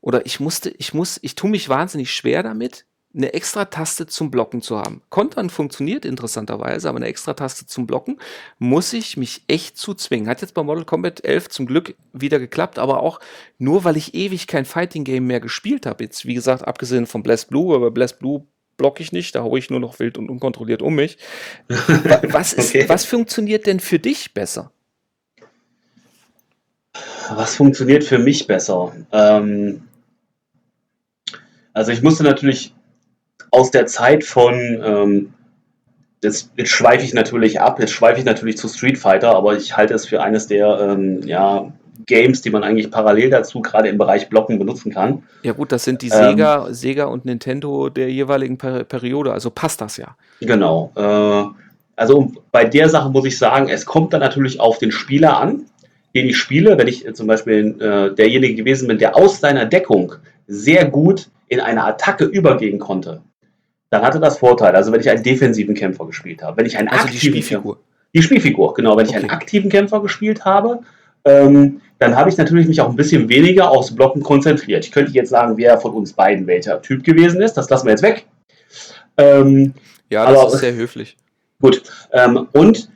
S1: oder ich musste, ich muss, ich tue mich wahnsinnig schwer damit, eine extra Taste zum Blocken zu haben. Kontern funktioniert interessanterweise, aber eine extra Taste zum Blocken muss ich mich echt zu zwingen. Hat jetzt bei Mortal Kombat 11 zum Glück wieder geklappt, aber auch nur, weil ich ewig kein Fighting Game mehr gespielt habe. Jetzt, wie gesagt, abgesehen von Blast Blue, aber Blast Blue blocke ich nicht, da haue ich nur noch wild und unkontrolliert um mich. *laughs* Was, ist, okay. was funktioniert denn für dich besser?
S2: Was funktioniert für mich besser? Ähm, also ich musste natürlich aus der Zeit von, ähm, jetzt, jetzt schweife ich natürlich ab, jetzt schweife ich natürlich zu Street Fighter, aber ich halte es für eines der ähm, ja, Games, die man eigentlich parallel dazu gerade im Bereich Blocken benutzen kann.
S1: Ja gut, das sind die Sega, ähm, Sega und Nintendo der jeweiligen per Periode, also passt das ja.
S2: Genau. Äh, also bei der Sache muss ich sagen, es kommt dann natürlich auf den Spieler an, den ich spiele. Wenn ich zum Beispiel äh, derjenige gewesen bin, der aus seiner Deckung sehr gut in eine Attacke übergehen konnte, dann hatte das Vorteil. Also wenn ich einen defensiven Kämpfer gespielt habe, wenn ich einen
S1: also aktiven die Spielfigur. Kämpfer,
S2: die Spielfigur, genau. Wenn ich okay. einen aktiven Kämpfer gespielt habe, ähm, dann habe ich natürlich mich auch ein bisschen weniger aufs Blocken konzentriert. Ich könnte jetzt sagen, wer von uns beiden welcher Typ gewesen ist. Das lassen wir jetzt weg.
S1: Ähm, ja, das aber, ist sehr höflich.
S2: Gut. Ähm, und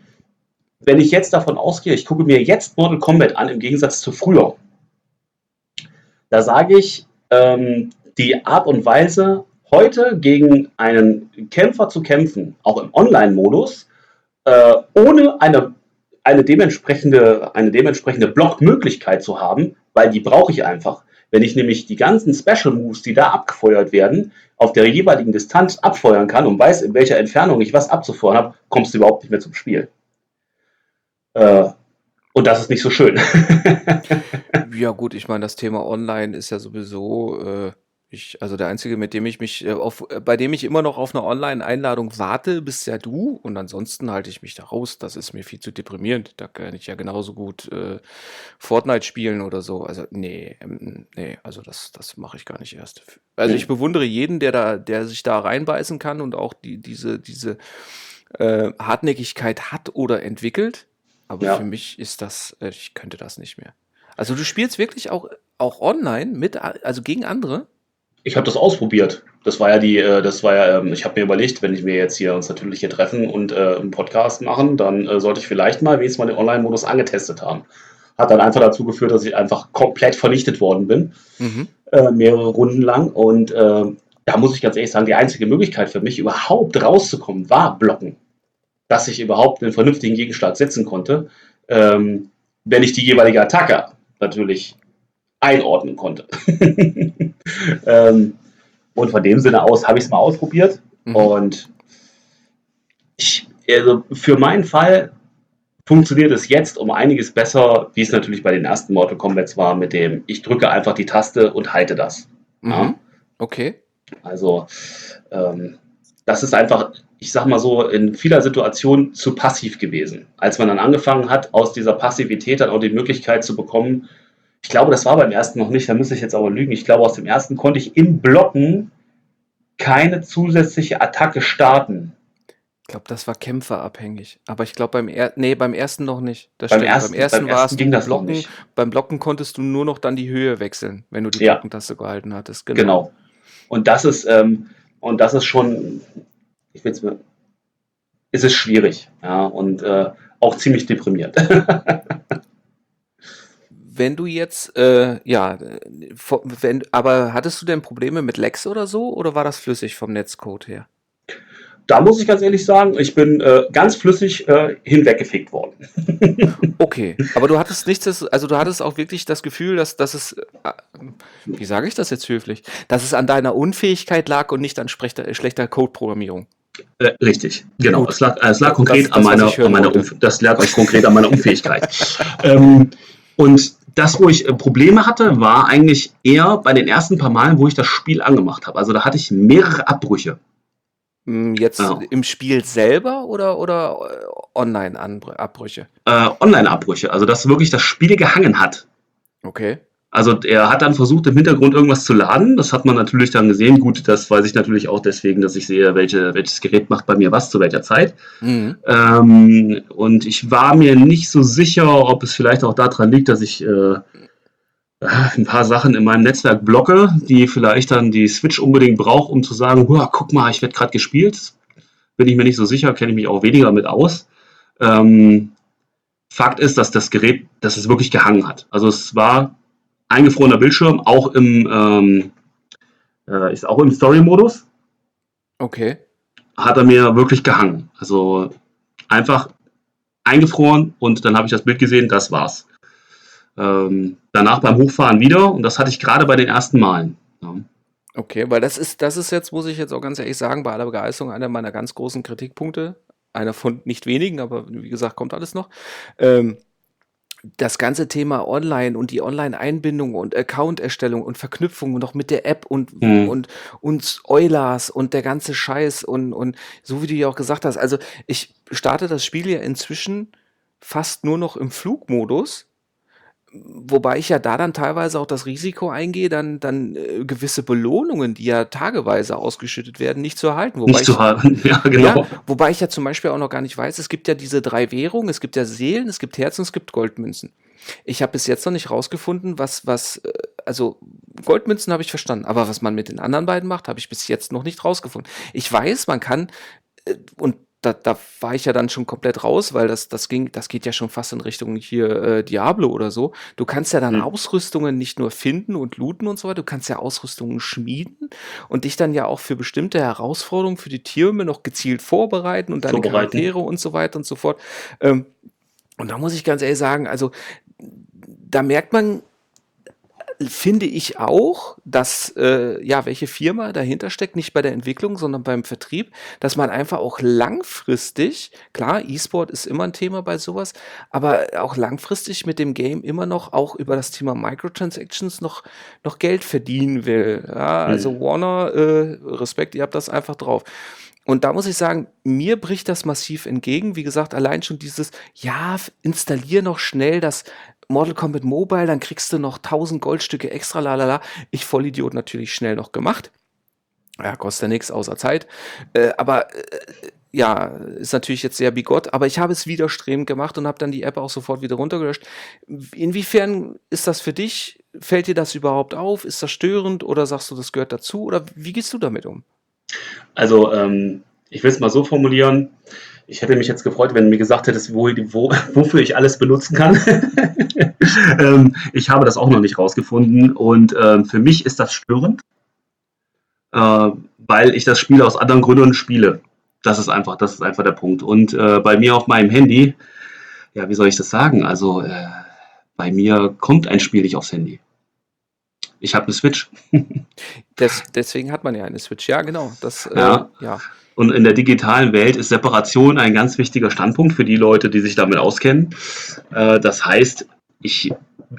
S2: wenn ich jetzt davon ausgehe, ich gucke mir jetzt Mortal Kombat an, im Gegensatz zu früher, da sage ich, ähm, die Art und Weise, heute gegen einen Kämpfer zu kämpfen, auch im Online-Modus, äh, ohne eine, eine, dementsprechende, eine dementsprechende Blockmöglichkeit zu haben, weil die brauche ich einfach. Wenn ich nämlich die ganzen Special Moves, die da abgefeuert werden, auf der jeweiligen Distanz abfeuern kann und weiß, in welcher Entfernung ich was abzufeuern habe, kommst du überhaupt nicht mehr zum Spiel. Äh, und das ist nicht so schön. *laughs*
S1: ja gut, ich meine, das Thema Online ist ja sowieso äh, ich, also der einzige, mit dem ich mich, äh, auf, äh, bei dem ich immer noch auf eine Online-Einladung warte, bist ja du. Und ansonsten halte ich mich da raus. Das ist mir viel zu deprimierend. Da kann ich ja genauso gut äh, Fortnite spielen oder so. Also, nee, ähm, nee, also das, das mache ich gar nicht erst. Also ich bewundere jeden, der da, der sich da reinbeißen kann und auch die, diese, diese äh, Hartnäckigkeit hat oder entwickelt. Aber ja. für mich ist das, äh, ich könnte das nicht mehr. Also du spielst wirklich auch, auch online mit, also gegen andere?
S2: Ich habe das ausprobiert. Das war ja die, äh, das war ja, ähm, ich habe mir überlegt, wenn ich mir jetzt hier uns natürlich hier treffen und äh, einen Podcast machen, dann äh, sollte ich vielleicht mal wenigstens mal den Online-Modus angetestet haben. Hat dann einfach dazu geführt, dass ich einfach komplett vernichtet worden bin, mhm. mehrere Runden lang. Und da muss ich ganz ehrlich sagen, die einzige Möglichkeit für mich überhaupt rauszukommen, war Blocken. Dass ich überhaupt einen vernünftigen Gegenschlag setzen konnte, ähm, wenn ich die jeweilige Attacke natürlich einordnen konnte. *laughs* ähm, und von dem Sinne aus habe ich es mal ausprobiert. Mhm. Und ich, also für meinen Fall funktioniert es jetzt um einiges besser, wie es natürlich bei den ersten Mortal Kombats war, mit dem ich drücke einfach die Taste und halte das.
S1: Mhm. Ja? Okay.
S2: Also ähm, das ist einfach, ich sag mal so, in vieler Situation zu passiv gewesen. Als man dann angefangen hat, aus dieser Passivität dann auch die Möglichkeit zu bekommen, ich glaube, das war beim ersten noch nicht, da müsste ich jetzt aber lügen. Ich glaube, aus dem ersten konnte ich im Blocken keine zusätzliche Attacke starten.
S1: Ich glaube, das war kämpferabhängig. Aber ich glaube, beim, er nee, beim ersten noch nicht.
S2: Das beim, ersten, beim ersten,
S1: war es ging das Blocken. Nicht. Beim Blocken konntest du nur noch dann die Höhe wechseln, wenn du die ja. Blockentaste gehalten hattest.
S2: Genau. genau. Und das ist, ähm, und das ist schon, ich will es mir, ist es schwierig. Ja, und äh, auch ziemlich deprimiert. *laughs*
S1: wenn du jetzt, äh, ja, wenn, aber hattest du denn Probleme mit Lex oder so oder war das flüssig vom Netzcode her?
S2: Da muss ich ganz ehrlich sagen, ich bin äh, ganz flüssig äh, hinweggefegt worden. *laughs*
S1: okay, aber du hattest nichts, also du hattest auch wirklich das Gefühl, dass, dass es, äh, wie sage ich das jetzt höflich, dass es an deiner Unfähigkeit lag und nicht an schlechter, schlechter Codeprogrammierung.
S2: Äh, richtig, genau. Es lag, es lag konkret das, an meiner, an meiner das lag konkret an meiner *laughs* Unfähigkeit. ähm, und das, wo ich äh, Probleme hatte, war eigentlich eher bei den ersten paar Malen, wo ich das Spiel angemacht habe. Also da hatte ich mehrere Abbrüche.
S1: Hm, jetzt ja. im Spiel selber oder, oder äh, Online-Abbrüche?
S2: Äh, Online-Abbrüche, also dass wirklich das Spiel gehangen hat.
S1: Okay.
S2: Also er hat dann versucht, im Hintergrund irgendwas zu laden. Das hat man natürlich dann gesehen. Gut, das weiß ich natürlich auch deswegen, dass ich sehe, welche, welches Gerät macht bei mir was zu welcher Zeit. Mhm. Ähm, und ich war mir nicht so sicher, ob es vielleicht auch daran liegt, dass ich äh, ein paar Sachen in meinem Netzwerk blocke, die vielleicht dann die Switch unbedingt braucht, um zu sagen, guck mal, ich werde gerade gespielt. Bin ich mir nicht so sicher, kenne ich mich auch weniger mit aus. Ähm, Fakt ist, dass das Gerät, dass es wirklich gehangen hat. Also es war eingefrorener Bildschirm, auch im, ähm, äh, ist auch im Story-Modus.
S1: Okay.
S2: Hat er mir wirklich gehangen. Also einfach eingefroren und dann habe ich das Bild gesehen, das war's. Ähm, danach beim Hochfahren wieder und das hatte ich gerade bei den ersten Malen. Ja.
S1: Okay, weil das ist, das ist jetzt, muss ich jetzt auch ganz ehrlich sagen, bei aller Begeisterung einer meiner ganz großen Kritikpunkte. Einer von nicht wenigen, aber wie gesagt, kommt alles noch. Ähm, das ganze Thema Online und die Online-Einbindung und Account-Erstellung und Verknüpfung noch mit der App und, mhm. und, und Eulers und der ganze Scheiß und, und so wie du ja auch gesagt hast, also ich starte das Spiel ja inzwischen fast nur noch im Flugmodus, Wobei ich ja da dann teilweise auch das Risiko eingehe, dann, dann äh, gewisse Belohnungen, die ja tageweise ausgeschüttet werden, nicht zu erhalten. Wobei
S2: nicht zu
S1: erhalten, *laughs*
S2: ja, genau. Ja,
S1: wobei ich ja zum Beispiel auch noch gar nicht weiß, es gibt ja diese drei Währungen, es gibt ja Seelen, es gibt Herzen, es gibt Goldmünzen. Ich habe bis jetzt noch nicht rausgefunden, was, was, äh, also Goldmünzen habe ich verstanden, aber was man mit den anderen beiden macht, habe ich bis jetzt noch nicht rausgefunden. Ich weiß, man kann, äh, und da, da war ich ja dann schon komplett raus, weil das, das ging, das geht ja schon fast in Richtung hier äh, Diablo oder so. Du kannst ja dann mhm. Ausrüstungen nicht nur finden und looten und so weiter, du kannst ja Ausrüstungen schmieden und dich dann ja auch für bestimmte Herausforderungen für die Türme noch gezielt vorbereiten und deine vorbereiten. Charaktere und so weiter und so fort. Ähm, und da muss ich ganz ehrlich sagen, also da merkt man finde ich auch, dass äh, ja welche Firma dahinter steckt, nicht bei der Entwicklung, sondern beim Vertrieb, dass man einfach auch langfristig, klar, E-Sport ist immer ein Thema bei sowas, aber auch langfristig mit dem Game immer noch auch über das Thema Microtransactions noch noch Geld verdienen will. Ja, also mhm. Warner, äh, Respekt, ihr habt das einfach drauf. Und da muss ich sagen, mir bricht das massiv entgegen. Wie gesagt, allein schon dieses, ja, installier noch schnell das Mortal Kombat Mobile, dann kriegst du noch 1000 Goldstücke extra, lalala. Ich Vollidiot natürlich schnell noch gemacht. Ja, kostet ja nichts außer Zeit. Äh, aber äh, ja, ist natürlich jetzt sehr bigott, aber ich habe es widerstrebend gemacht und habe dann die App auch sofort wieder runtergelöscht. Inwiefern ist das für dich? Fällt dir das überhaupt auf? Ist das störend oder sagst du, das gehört dazu? Oder wie gehst du damit um?
S2: Also, ähm, ich will es mal so formulieren. Ich hätte mich jetzt gefreut, wenn du mir gesagt hättest, wo, wo, *laughs* wofür ich alles benutzen kann. *laughs* ähm, ich habe das auch noch nicht rausgefunden und ähm, für mich ist das störend, äh, weil ich das Spiel aus anderen Gründen spiele. Das ist einfach, das ist einfach der Punkt. Und äh, bei mir auf meinem Handy, ja, wie soll ich das sagen? Also äh, bei mir kommt ein Spiel nicht aufs Handy. Ich habe eine Switch. *laughs*
S1: das, deswegen hat man ja eine Switch. Ja, genau. Das,
S2: äh, ja. ja. Und in der digitalen Welt ist Separation ein ganz wichtiger Standpunkt für die Leute, die sich damit auskennen. Äh, das heißt, ich,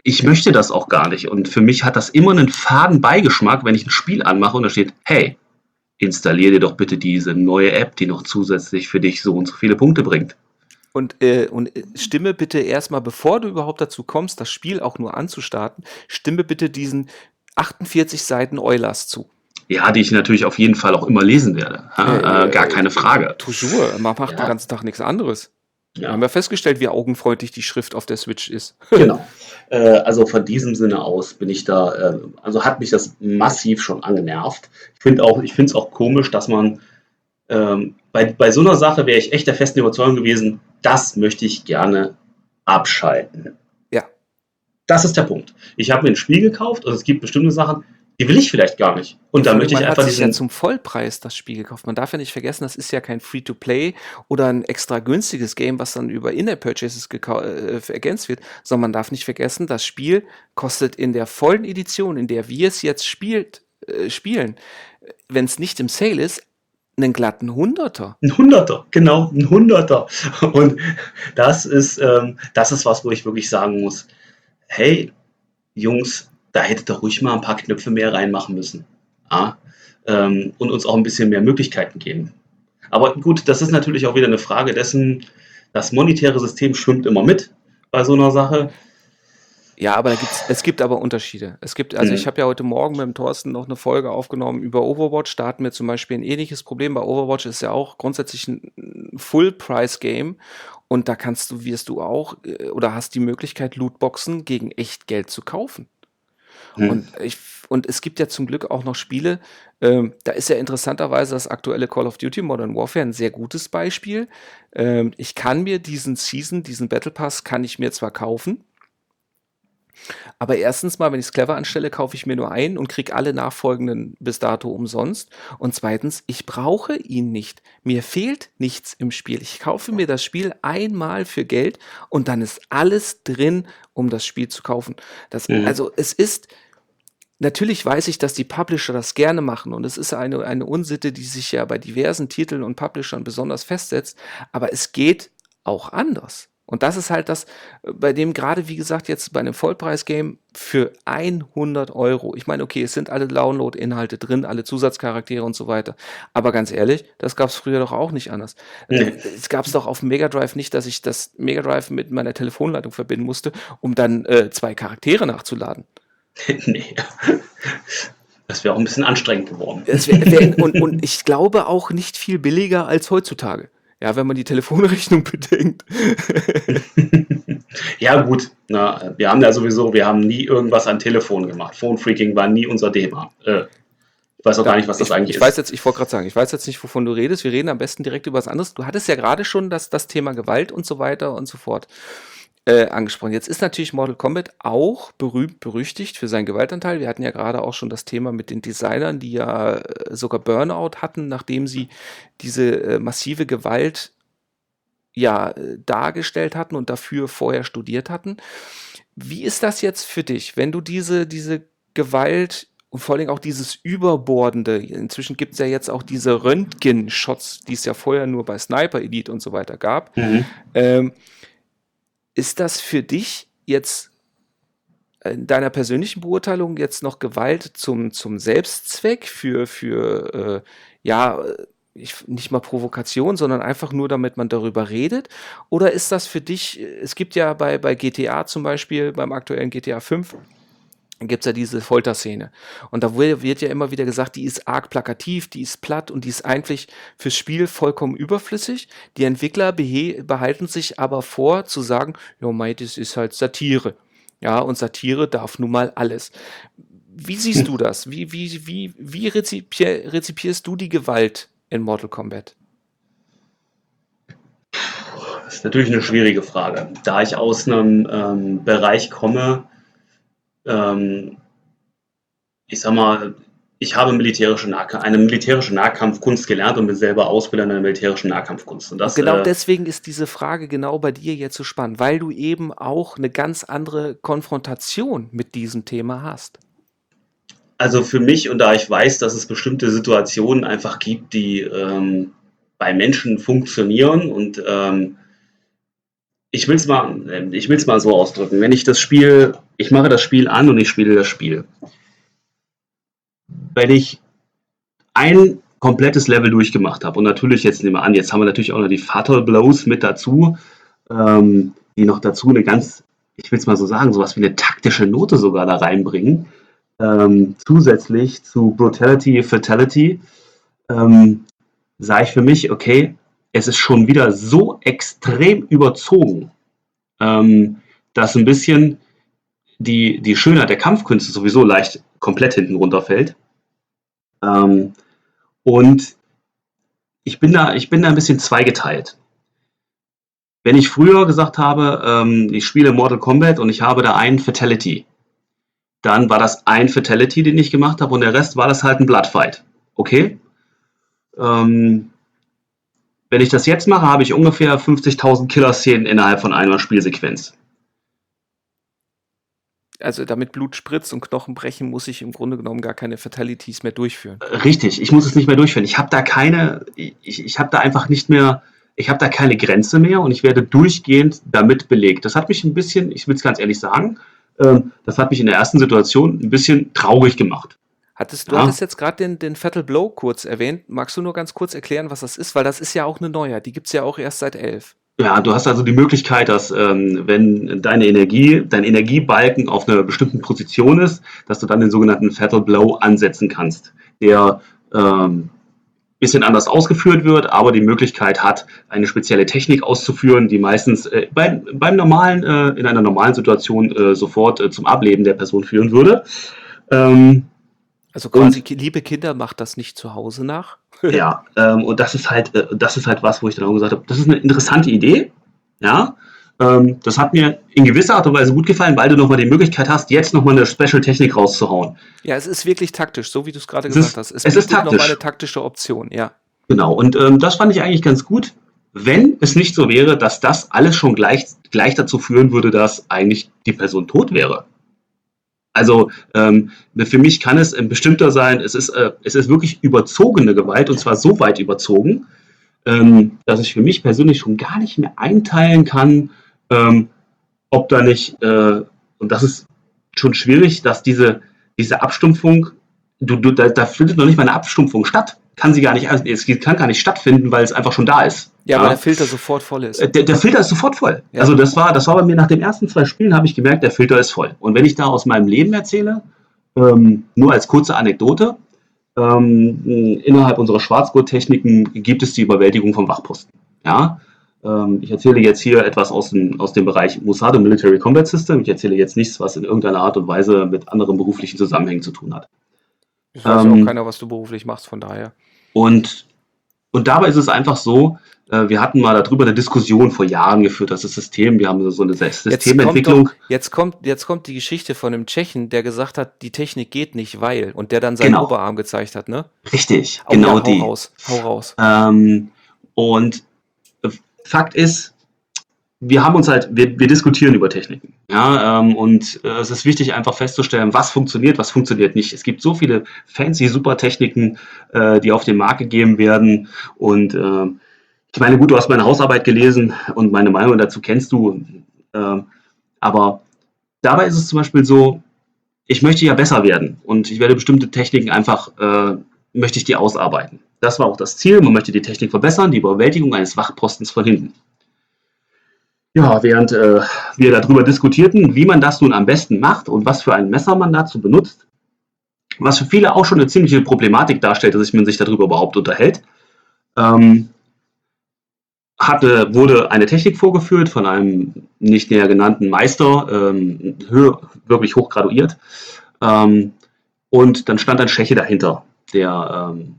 S2: ich möchte das auch gar nicht. Und für mich hat das immer einen faden Beigeschmack, wenn ich ein Spiel anmache und da steht, hey, installier dir doch bitte diese neue App, die noch zusätzlich für dich so und so viele Punkte bringt.
S1: Und, äh, und äh, stimme bitte erstmal, bevor du überhaupt dazu kommst, das Spiel auch nur anzustarten, stimme bitte diesen 48 Seiten Eulers zu.
S2: Ja, die ich natürlich auf jeden Fall auch immer lesen werde. Ja, äh, gar keine Frage.
S1: Toujours. Man macht ja. den ganzen Tag nichts anderes. Ja. Wir haben ja festgestellt, wie augenfreundlich die Schrift auf der Switch ist. *laughs*
S2: genau. Äh, also von diesem Sinne aus bin ich da, äh, also hat mich das massiv schon angenervt. Ich finde auch, ich finde es auch komisch, dass man ähm, bei, bei so einer Sache wäre ich echt der festen Überzeugung gewesen, das möchte ich gerne abschalten.
S1: Ja.
S2: Das ist der Punkt. Ich habe mir ein Spiel gekauft und es gibt bestimmte Sachen, die will ich vielleicht gar nicht. Und da möchte ich einfach
S1: hat sich ja zum Vollpreis das Spiel gekauft. Man darf ja nicht vergessen, das ist ja kein Free-to-Play oder ein extra günstiges Game, was dann über In-App-Purchases äh, ergänzt wird, sondern man darf nicht vergessen, das Spiel kostet in der vollen Edition, in der wir es jetzt spielt, äh, spielen, wenn es nicht im Sale ist, einen glatten Hunderter.
S2: Ein Hunderter, genau, ein Hunderter. Und das ist, ähm, das ist was, wo ich wirklich sagen muss, hey, Jungs, da hätte doch ruhig mal ein paar Knöpfe mehr reinmachen müssen. Ja? Ähm, und uns auch ein bisschen mehr Möglichkeiten geben. Aber gut, das ist natürlich auch wieder eine Frage dessen, das monetäre System schwimmt immer mit bei so einer Sache.
S1: Ja, aber es gibt aber Unterschiede. Es gibt, also mhm. ich habe ja heute Morgen mit dem Thorsten noch eine Folge aufgenommen über Overwatch. Da hatten wir zum Beispiel ein ähnliches Problem. Bei Overwatch ist ja auch grundsätzlich ein Full-Price-Game und da kannst du, wirst du auch äh, oder hast die Möglichkeit, Lootboxen gegen echt Geld zu kaufen. Hm. Und, ich, und es gibt ja zum Glück auch noch Spiele, ähm, da ist ja interessanterweise das aktuelle Call of Duty Modern Warfare ein sehr gutes Beispiel. Ähm, ich kann mir diesen Season, diesen Battle Pass, kann ich mir zwar kaufen, aber erstens mal, wenn ich es clever anstelle, kaufe ich mir nur einen und kriege alle nachfolgenden bis dato umsonst. Und zweitens, ich brauche ihn nicht. Mir fehlt nichts im Spiel. Ich kaufe mir das Spiel einmal für Geld und dann ist alles drin, um das Spiel zu kaufen. Das, mhm. Also es ist, natürlich weiß ich, dass die Publisher das gerne machen und es ist eine, eine Unsitte, die sich ja bei diversen Titeln und Publishern besonders festsetzt, aber es geht auch anders. Und das ist halt das, bei dem gerade, wie gesagt, jetzt bei einem Vollpreis-Game für 100 Euro. Ich meine, okay, es sind alle Download-Inhalte drin, alle Zusatzcharaktere und so weiter. Aber ganz ehrlich, das gab es früher doch auch nicht anders. Nee. Es gab es doch auf dem Mega Drive nicht, dass ich das Mega Drive mit meiner Telefonleitung verbinden musste, um dann äh, zwei Charaktere nachzuladen. *laughs* nee.
S2: Das wäre auch ein bisschen anstrengend geworden.
S1: Wär, wär, und, und ich glaube auch nicht viel billiger als heutzutage. Ja, wenn man die Telefonrechnung *laughs* bedenkt. *laughs*
S2: ja, gut. Na, wir haben ja sowieso, wir haben nie irgendwas an Telefon gemacht. Phone Freaking war nie unser Thema. Äh, ich weiß auch gar nicht, was das
S1: ich,
S2: eigentlich
S1: ich
S2: ist.
S1: Weiß jetzt, ich wollte gerade sagen, ich weiß jetzt nicht, wovon du redest. Wir reden am besten direkt über was anderes. Du hattest ja gerade schon das, das Thema Gewalt und so weiter und so fort äh, angesprochen. Jetzt ist natürlich Mortal Kombat auch berühmt, berüchtigt für seinen Gewaltanteil. Wir hatten ja gerade auch schon das Thema mit den Designern, die ja äh, sogar Burnout hatten, nachdem sie diese äh, massive Gewalt ja äh, dargestellt hatten und dafür vorher studiert hatten. Wie ist das jetzt für dich, wenn du diese, diese Gewalt und vor allem auch dieses Überbordende, inzwischen gibt es ja jetzt auch diese Röntgen-Shots, die es ja vorher nur bei Sniper Elite und so weiter gab. Mhm. Ähm, ist das für dich jetzt in deiner persönlichen Beurteilung jetzt noch Gewalt zum, zum Selbstzweck für, für äh, ja, ich, nicht mal Provokation, sondern einfach nur, damit man darüber redet? Oder ist das für dich, es gibt ja bei, bei GTA zum Beispiel, beim aktuellen GTA 5, gibt es ja diese Folterszene. Und da wird ja immer wieder gesagt, die ist arg plakativ, die ist platt und die ist eigentlich fürs Spiel vollkommen überflüssig. Die Entwickler behalten sich aber vor zu sagen, ja, mei, das ist halt Satire. Ja, und Satire darf nun mal alles. Wie siehst du *laughs* das? Wie, wie, wie, wie rezipier, rezipierst du die Gewalt in Mortal Kombat?
S2: Das ist natürlich eine schwierige Frage. Da ich aus einem ähm, Bereich komme, ähm, ich sag mal, ich habe militärische Nahkampf, eine militärische Nahkampfkunst gelernt und bin selber Ausbilder in einer militärischen Nahkampfkunst. Und
S1: das, genau äh, deswegen ist diese Frage genau bei dir jetzt so spannend, weil du eben auch eine ganz andere Konfrontation mit diesem Thema hast.
S2: Also für mich, und da ich weiß, dass es bestimmte Situationen einfach gibt, die ähm, bei Menschen funktionieren und ähm, ich will es mal, ich will's mal so ausdrücken. Wenn ich das Spiel, ich mache das Spiel an und ich spiele das Spiel. Wenn ich ein komplettes Level durchgemacht habe und natürlich jetzt nehmen wir an, jetzt haben wir natürlich auch noch die Fatal Blows mit dazu, ähm, die noch dazu eine ganz, ich will es mal so sagen, sowas wie eine taktische Note sogar da reinbringen, ähm, zusätzlich zu Brutality, Fatality, ähm, sage ich für mich, okay, es ist schon wieder so extrem überzogen, ähm, dass ein bisschen die, die Schönheit der Kampfkünste sowieso leicht komplett hinten runterfällt. Ähm, und ich bin, da, ich bin da ein bisschen zweigeteilt. Wenn ich früher gesagt habe, ähm, ich spiele Mortal Kombat und ich habe da einen Fatality, dann war das ein Fatality, den ich gemacht habe und der Rest war das halt ein Bloodfight. Okay? Ähm, wenn ich das jetzt mache, habe ich ungefähr 50.000 Killer-Szenen innerhalb von einer Spielsequenz.
S1: Also damit Blut spritzt und Knochen brechen, muss ich im Grunde genommen gar keine Fatalities mehr durchführen.
S2: Richtig, ich muss es nicht mehr durchführen. Ich habe da keine, ich, ich habe da einfach nicht mehr, ich habe da keine Grenze mehr und ich werde durchgehend damit belegt. Das hat mich ein bisschen, ich will es ganz ehrlich sagen, ähm, das hat mich in der ersten Situation ein bisschen traurig gemacht.
S1: Hattest, du ja. hattest jetzt gerade den, den Fatal Blow kurz erwähnt. Magst du nur ganz kurz erklären, was das ist? Weil das ist ja auch eine neue. Die gibt es ja auch erst seit elf.
S2: Ja, du hast also die Möglichkeit, dass ähm, wenn deine Energie, dein Energiebalken auf einer bestimmten Position ist, dass du dann den sogenannten Fatal Blow ansetzen kannst, der ähm, bisschen anders ausgeführt wird, aber die Möglichkeit hat, eine spezielle Technik auszuführen, die meistens äh, bei, beim normalen, äh, in einer normalen Situation äh, sofort äh, zum Ableben der Person führen würde. Ähm,
S1: also quasi, und, liebe Kinder, macht das nicht zu Hause nach. *laughs*
S2: ja, ähm, und das ist halt, äh, das ist halt was, wo ich dann auch gesagt habe, das ist eine interessante Idee. Ja, ähm, das hat mir in gewisser Art und Weise gut gefallen, weil du nochmal die Möglichkeit hast, jetzt nochmal eine Special-Technik rauszuhauen.
S1: Ja, es ist wirklich taktisch, so wie du es gerade gesagt ist, hast.
S2: Es, es ist taktisch. noch
S1: eine taktische Option, ja.
S2: Genau, und ähm, das fand ich eigentlich ganz gut, wenn es nicht so wäre, dass das alles schon gleich, gleich dazu führen würde, dass eigentlich die Person tot wäre. Also ähm, für mich kann es ein bestimmter sein, es ist, äh, es ist wirklich überzogene Gewalt und zwar so weit überzogen, ähm, dass ich für mich persönlich schon gar nicht mehr einteilen kann, ähm, ob da nicht, äh, und das ist schon schwierig, dass diese, diese Abstumpfung, du, du, da, da findet noch nicht mal eine Abstumpfung statt. Kann sie gar nicht, also es kann gar nicht stattfinden, weil es einfach schon da ist.
S1: Ja, ja. weil der Filter sofort voll ist.
S2: Äh, der, der Filter ist sofort voll. Ja. Also das war, das war bei mir nach den ersten zwei Spielen, habe ich gemerkt, der Filter ist voll. Und wenn ich da aus meinem Leben erzähle, ähm, nur als kurze Anekdote, ähm, innerhalb unserer Schwarzgurttechniken gibt es die Überwältigung vom Wachposten. Ja, ähm, ich erzähle jetzt hier etwas aus dem, aus dem Bereich Mossad und Military Combat System. Ich erzähle jetzt nichts, was in irgendeiner Art und Weise mit anderen beruflichen Zusammenhängen zu tun hat.
S1: Ich weiß ähm, auch keiner, was du beruflich machst, von daher.
S2: Und, und dabei ist es einfach so, äh, wir hatten mal darüber eine Diskussion vor Jahren geführt, das System, wir haben so eine Systementwicklung.
S1: Jetzt kommt, doch, jetzt kommt, jetzt kommt die Geschichte von einem Tschechen, der gesagt hat, die Technik geht nicht, weil, und der dann seinen genau. Oberarm gezeigt hat, ne?
S2: Richtig, oh, genau ja, hau
S1: die. Raus, hau raus.
S2: Ähm, und Fakt ist, wir haben uns halt, wir, wir diskutieren über Techniken. Ja, ähm, und äh, es ist wichtig, einfach festzustellen, was funktioniert, was funktioniert nicht. Es gibt so viele fancy, super Techniken, äh, die auf den Markt gegeben werden. Und äh, ich meine, gut, du hast meine Hausarbeit gelesen und meine Meinung dazu kennst du. Äh, aber dabei ist es zum Beispiel so, ich möchte ja besser werden und ich werde bestimmte Techniken einfach, äh, möchte ich die ausarbeiten. Das war auch das Ziel. Man möchte die Technik verbessern, die Überwältigung eines Wachpostens verhindern. Ja, während äh, wir darüber diskutierten, wie man das nun am besten macht und was für ein Messer man dazu benutzt, was für viele auch schon eine ziemliche Problematik darstellt, dass man sich darüber überhaupt unterhält, ähm, hatte, wurde eine Technik vorgeführt von einem nicht näher genannten Meister, ähm, wirklich hoch graduiert. Ähm, und dann stand ein Tscheche dahinter, der ähm,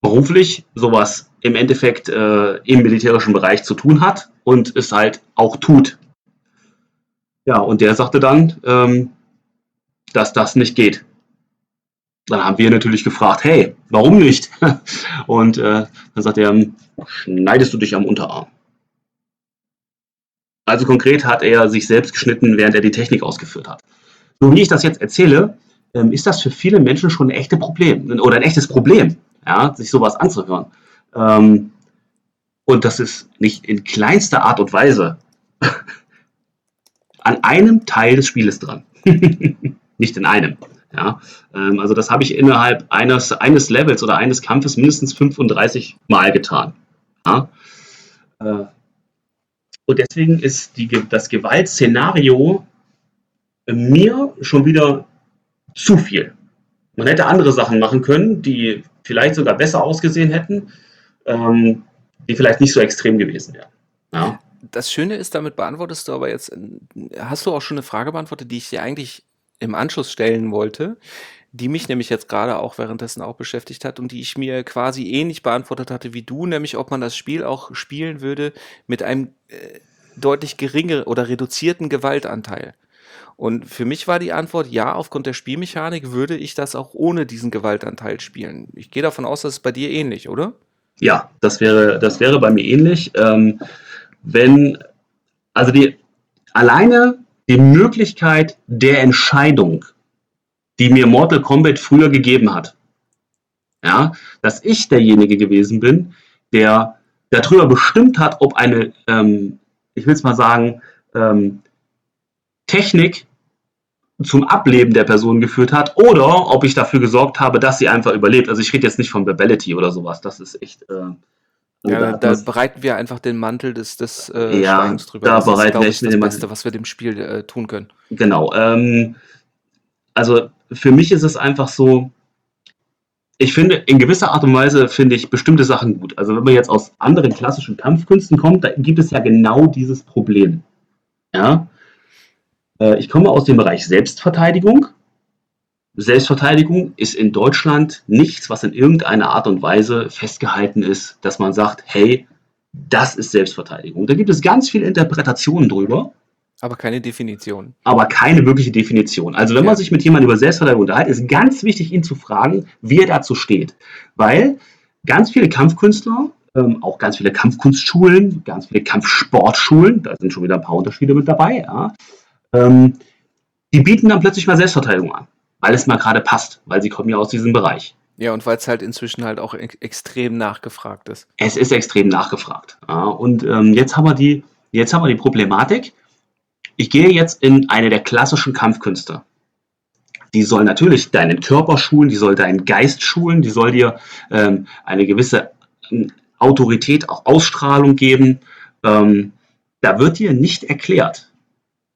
S2: beruflich sowas im Endeffekt äh, im militärischen Bereich zu tun hat und es halt auch tut. Ja, und der sagte dann, ähm, dass das nicht geht. Dann haben wir natürlich gefragt, hey, warum nicht? *laughs* Und äh, dann sagt er, schneidest du dich am Unterarm. Also konkret hat er sich selbst geschnitten, während er die Technik ausgeführt hat. So wie ich das jetzt erzähle, ähm, ist das für viele Menschen schon ein echtes Problem oder ein echtes Problem ja, sich sowas anzuhören. Ähm, und das ist nicht in kleinster Art und Weise *laughs* an einem Teil des Spieles dran. *laughs* nicht in einem. Ja, ähm, also das habe ich innerhalb eines, eines Levels oder eines Kampfes mindestens 35 Mal getan. Ja? Äh, und deswegen ist die, das Gewaltszenario mir schon wieder zu viel. Man hätte andere Sachen machen können, die vielleicht sogar besser ausgesehen hätten, ähm, die vielleicht nicht so extrem gewesen wären. Ja.
S1: Das Schöne ist, damit beantwortest du aber jetzt, hast du auch schon eine Frage beantwortet, die ich dir eigentlich im Anschluss stellen wollte, die mich nämlich jetzt gerade auch währenddessen auch beschäftigt hat und die ich mir quasi ähnlich beantwortet hatte wie du, nämlich ob man das Spiel auch spielen würde mit einem äh, deutlich geringeren oder reduzierten Gewaltanteil. Und für mich war die Antwort ja, aufgrund der Spielmechanik würde ich das auch ohne diesen Gewaltanteil spielen. Ich gehe davon aus, dass es bei dir ähnlich, oder?
S2: Ja, das wäre, das wäre bei mir ähnlich. Ähm, wenn, also die, alleine die Möglichkeit der Entscheidung, die mir Mortal Kombat früher gegeben hat, ja, dass ich derjenige gewesen bin, der darüber bestimmt hat, ob eine, ähm, ich will es mal sagen, ähm, Technik zum Ableben der Person geführt hat oder ob ich dafür gesorgt habe, dass sie einfach überlebt. Also ich rede jetzt nicht von Babellity oder sowas. Das ist echt. Äh,
S1: ja, da, da bereiten wir einfach den Mantel des, des
S2: äh, ja, Schweigens drüber. Da
S1: das
S2: bereiten
S1: ist, wir das Beste, was wir dem Spiel äh, tun können.
S2: Genau. Ähm, also für mich ist es einfach so, ich finde, in gewisser Art und Weise finde ich bestimmte Sachen gut. Also wenn man jetzt aus anderen klassischen Kampfkünsten kommt, da gibt es ja genau dieses Problem. Ja, ich komme aus dem Bereich Selbstverteidigung. Selbstverteidigung ist in Deutschland nichts, was in irgendeiner Art und Weise festgehalten ist, dass man sagt, hey, das ist Selbstverteidigung. Da gibt es ganz viele Interpretationen drüber.
S1: Aber keine Definition.
S2: Aber keine wirkliche Definition. Also wenn ja. man sich mit jemandem über Selbstverteidigung unterhält, ist ganz wichtig, ihn zu fragen, wie er dazu steht. Weil ganz viele Kampfkünstler, ähm, auch ganz viele Kampfkunstschulen, ganz viele Kampfsportschulen, da sind schon wieder ein paar Unterschiede mit dabei, ja, ähm, die bieten dann plötzlich mal Selbstverteidigung an weil es mal gerade passt, weil sie kommen ja aus diesem Bereich.
S1: Ja, und weil es halt inzwischen halt auch ex extrem nachgefragt ist.
S2: Es ist extrem nachgefragt. Ja, und ähm, jetzt, haben wir die, jetzt haben wir die Problematik. Ich gehe jetzt in eine der klassischen Kampfkünste. Die soll natürlich deinen Körper schulen, die soll deinen Geist schulen, die soll dir ähm, eine gewisse ähm, Autorität, auch Ausstrahlung geben. Ähm, da wird dir nicht erklärt,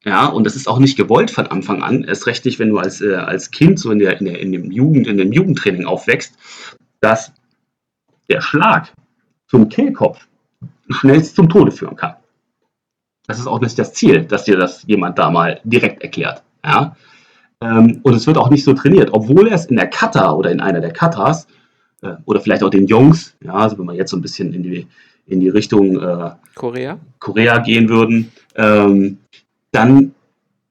S2: ja, und das ist auch nicht gewollt von Anfang an, erst recht nicht, wenn du als, äh, als Kind so in, der, in, der, in, dem Jugend, in dem Jugendtraining aufwächst, dass der Schlag zum Kehlkopf schnellst zum Tode führen kann. Das ist auch nicht das Ziel, dass dir das jemand da mal direkt erklärt. Ja? Ähm, und es wird auch nicht so trainiert, obwohl es in der Kata oder in einer der Katas äh, oder vielleicht auch den Jungs, ja, also wenn wir jetzt so ein bisschen in die, in die Richtung äh,
S1: Korea?
S2: Korea gehen würden, ähm, dann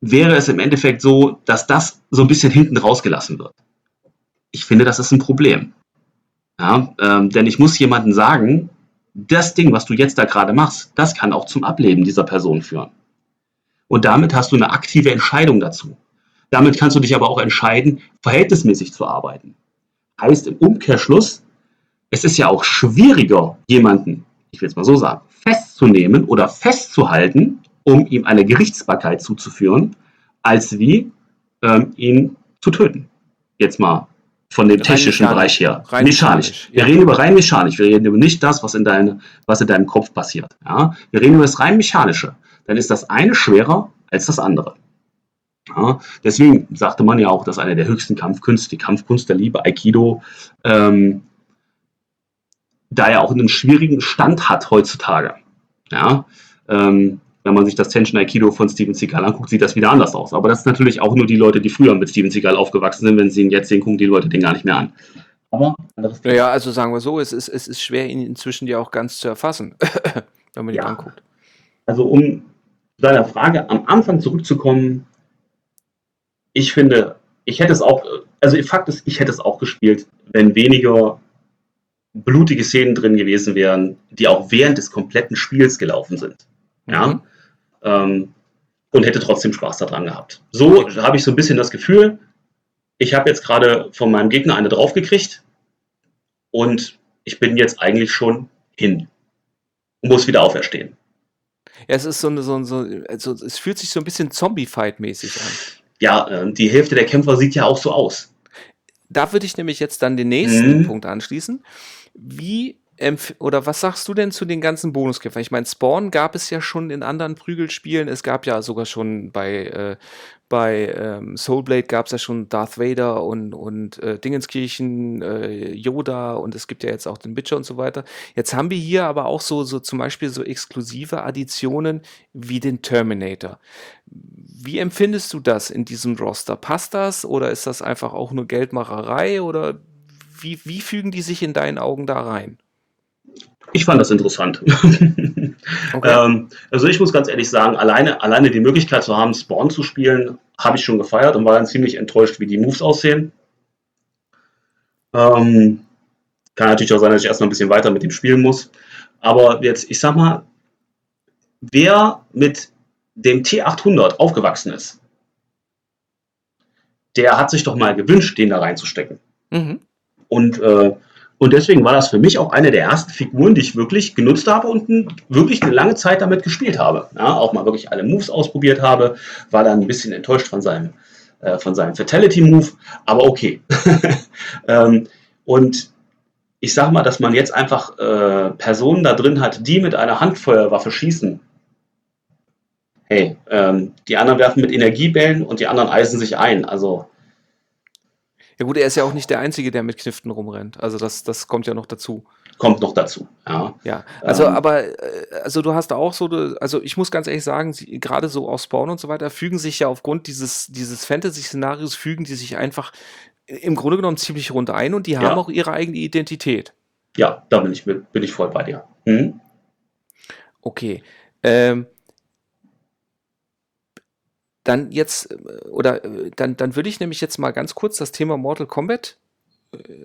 S2: wäre es im Endeffekt so, dass das so ein bisschen hinten rausgelassen wird. Ich finde, das ist ein Problem. Ja, ähm, denn ich muss jemandem sagen, das Ding, was du jetzt da gerade machst, das kann auch zum Ableben dieser Person führen. Und damit hast du eine aktive Entscheidung dazu. Damit kannst du dich aber auch entscheiden, verhältnismäßig zu arbeiten. Heißt im Umkehrschluss, es ist ja auch schwieriger, jemanden, ich will es mal so sagen, festzunehmen oder festzuhalten, um ihm eine Gerichtsbarkeit zuzuführen, als wie ähm, ihn zu töten. Jetzt mal von dem technischen Bereich her. Rein mechanisch. mechanisch. Wir ja. reden über rein mechanisch. Wir reden über nicht das, was in, deine, was in deinem Kopf passiert. Ja? Wir reden über das rein mechanische. Dann ist das eine schwerer als das andere. Ja? Deswegen sagte man ja auch, dass eine der höchsten Kampfkünste, die Kampfkunst der Liebe, Aikido, ähm, da ja auch einen schwierigen Stand hat heutzutage. Ja? Ähm, wenn man sich das Tension Aikido von Steven Seagal anguckt, sieht das wieder anders aus. Aber das ist natürlich auch nur die Leute, die früher mit Steven Seagal aufgewachsen sind. Wenn sie ihn jetzt sehen, gucken die Leute den gar nicht mehr an.
S1: Aber Ja, also sagen wir so, es ist, es ist schwer, ihn inzwischen ja auch ganz zu erfassen, *laughs* wenn man ihn ja. anguckt.
S2: Also um zu deiner Frage am Anfang zurückzukommen, ich finde, ich hätte es auch, also Fakt ist, ich hätte es auch gespielt, wenn weniger blutige Szenen drin gewesen wären, die auch während des kompletten Spiels gelaufen sind. Ja. Mhm ähm, und hätte trotzdem Spaß daran gehabt. So habe ich so ein bisschen das Gefühl, ich habe jetzt gerade von meinem Gegner eine draufgekriegt und ich bin jetzt eigentlich schon hin und muss wieder auferstehen.
S1: Ja, es ist so, eine, so, so also es fühlt sich so ein bisschen Zombie-Fight-mäßig an.
S2: Ja, äh, die Hälfte der Kämpfer sieht ja auch so aus.
S1: Da würde ich nämlich jetzt dann den nächsten mhm. Punkt anschließen. Wie oder was sagst du denn zu den ganzen Bonuskämpfern? Ich meine, Spawn gab es ja schon in anderen Prügelspielen. Es gab ja sogar schon bei, äh, bei ähm, Soulblade gab es ja schon Darth Vader und, und äh, Dingenskirchen, äh, Yoda und es gibt ja jetzt auch den Witcher und so weiter. Jetzt haben wir hier aber auch so, so zum Beispiel so exklusive Additionen wie den Terminator. Wie empfindest du das in diesem Roster? Passt das oder ist das einfach auch nur Geldmacherei oder wie, wie fügen die sich in deinen Augen da rein?
S2: Ich fand das interessant. *laughs* Okay. ähm, also ich muss ganz ehrlich sagen, alleine, alleine die Möglichkeit zu haben, Spawn zu spielen, habe ich schon gefeiert und war dann ziemlich enttäuscht, wie die Moves aussehen. Ähm, kann natürlich auch sein, dass ich erstmal ein bisschen weiter mit ihm spielen muss. Aber jetzt, ich sag mal, wer mit dem T800 aufgewachsen ist, der hat sich doch mal gewünscht, den da reinzustecken. Mhm. Und äh, und deswegen war das für mich auch eine der ersten Figuren, die ich wirklich genutzt habe und wirklich eine lange Zeit damit gespielt habe. Ja, auch mal wirklich alle Moves ausprobiert habe, war dann ein bisschen enttäuscht von seinem, äh, seinem Fatality-Move, aber okay. *laughs* ähm, und ich sage mal, dass man jetzt einfach äh, Personen da drin hat, die mit einer Handfeuerwaffe schießen. Hey, ähm, die anderen werfen mit Energiebällen und die anderen eisen sich ein. Also
S1: ja gut, er ist ja auch nicht der Einzige, der mit Kniften rumrennt. Also das, das kommt ja noch dazu.
S2: kommt noch dazu.
S1: Ja, ja. also ähm, aber äh, also du hast auch so, also ich muss ganz ehrlich sagen, gerade so aus Spawn und so weiter fügen sich ja aufgrund dieses dieses Fantasy-Szenarios fügen die sich einfach im Grunde genommen ziemlich rund ein und die haben auch ihre eigene Identität.
S2: Ja, da bin ich bin ich voll bei dir. Mhm.
S1: Okay. Ähm, dann jetzt, äh, oder äh, dann, dann würde ich nämlich jetzt mal ganz kurz das Thema Mortal Kombat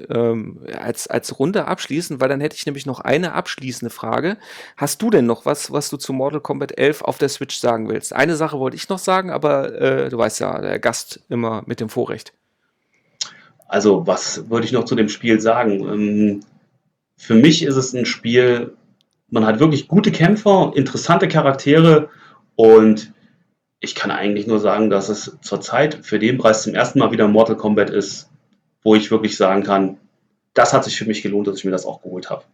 S1: ähm, als, als Runde abschließen, weil dann hätte ich nämlich noch eine abschließende Frage. Hast du denn noch was, was du zu Mortal Kombat 11 auf der Switch sagen willst? Eine Sache wollte ich noch sagen, aber äh, du weißt ja, der Gast immer mit dem Vorrecht.
S2: Also, was würde ich noch zu dem Spiel sagen? Ähm, für mich ist es ein Spiel, man hat wirklich gute Kämpfer, interessante Charaktere und ich kann eigentlich nur sagen, dass es zurzeit für den Preis zum ersten Mal wieder Mortal Kombat ist, wo ich wirklich sagen kann, das hat sich für mich gelohnt, dass ich mir das auch geholt habe.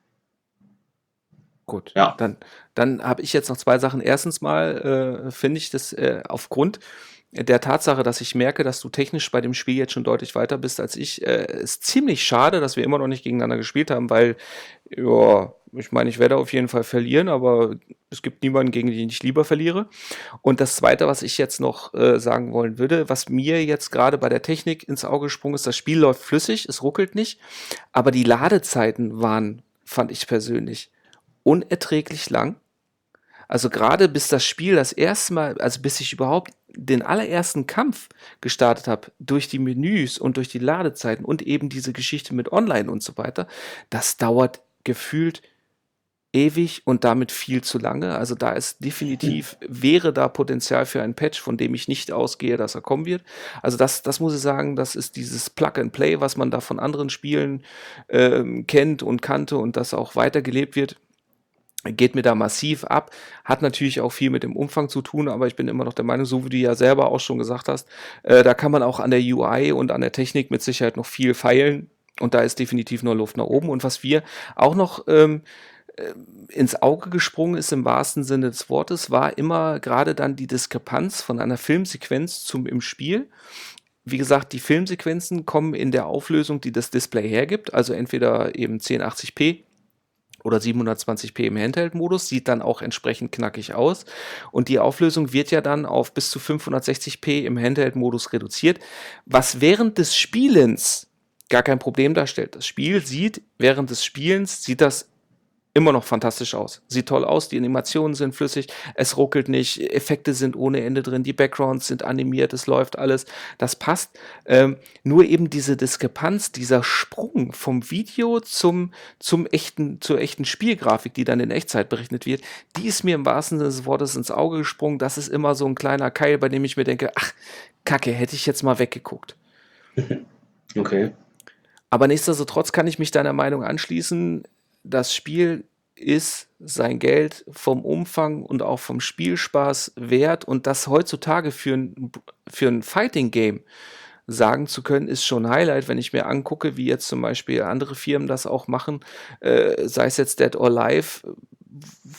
S1: Gut, ja. Dann, dann habe ich jetzt noch zwei Sachen. Erstens mal äh, finde ich das äh, aufgrund der Tatsache, dass ich merke, dass du technisch bei dem Spiel jetzt schon deutlich weiter bist als ich, äh, ist ziemlich schade, dass wir immer noch nicht gegeneinander gespielt haben, weil, ja, ich meine, ich werde auf jeden Fall verlieren, aber es gibt niemanden, gegen den ich lieber verliere. Und das Zweite, was ich jetzt noch äh, sagen wollen würde, was mir jetzt gerade bei der Technik ins Auge gesprungen ist, das Spiel läuft flüssig, es ruckelt nicht, aber die Ladezeiten waren, fand ich persönlich, unerträglich lang. Also gerade bis das Spiel das erste Mal, also bis ich überhaupt den allerersten Kampf gestartet habe, durch die Menüs und durch die Ladezeiten und eben diese Geschichte mit Online und so weiter, das dauert gefühlt ewig und damit viel zu lange. Also da ist definitiv, wäre da Potenzial für ein Patch, von dem ich nicht ausgehe, dass er kommen wird. Also das, das muss ich sagen, das ist dieses Plug and Play, was man da von anderen Spielen ähm, kennt und kannte und das auch weitergelebt wird geht mir da massiv ab, hat natürlich auch viel mit dem Umfang zu tun, aber ich bin immer noch der Meinung, so wie du ja selber auch schon gesagt hast, äh, da kann man auch an der UI und an der Technik mit Sicherheit noch viel feilen und da ist definitiv nur Luft nach oben und was wir auch noch ähm, äh, ins Auge gesprungen ist im wahrsten Sinne des Wortes, war immer gerade dann die Diskrepanz von einer Filmsequenz zum im Spiel. Wie gesagt, die Filmsequenzen kommen in der Auflösung, die das Display hergibt, also entweder eben 1080p oder 720p im Handheld-Modus, sieht dann auch entsprechend knackig aus. Und die Auflösung wird ja dann auf bis zu 560p im Handheld-Modus reduziert, was während des Spielens gar kein Problem darstellt. Das Spiel sieht, während des Spielens sieht das immer noch fantastisch aus. Sieht toll aus, die Animationen sind flüssig, es ruckelt nicht, Effekte sind ohne Ende drin, die Backgrounds sind animiert, es läuft alles, das passt. Ähm, nur eben diese Diskrepanz, dieser Sprung vom Video zum, zum echten, zur echten Spielgrafik, die dann in Echtzeit berechnet wird, die ist mir im wahrsten Sinne des Wortes ins Auge gesprungen. Das ist immer so ein kleiner Keil, bei dem ich mir denke, ach, Kacke, hätte ich jetzt mal weggeguckt. *laughs*
S2: Okay.
S1: Aber nichtsdestotrotz kann ich mich deiner Meinung anschließen das Spiel ist sein Geld vom Umfang und auch vom Spielspaß wert und das heutzutage für ein, für ein Fighting-Game sagen zu können, ist schon Highlight, wenn ich mir angucke, wie jetzt zum Beispiel andere Firmen das auch machen, äh, sei es jetzt Dead or Alive,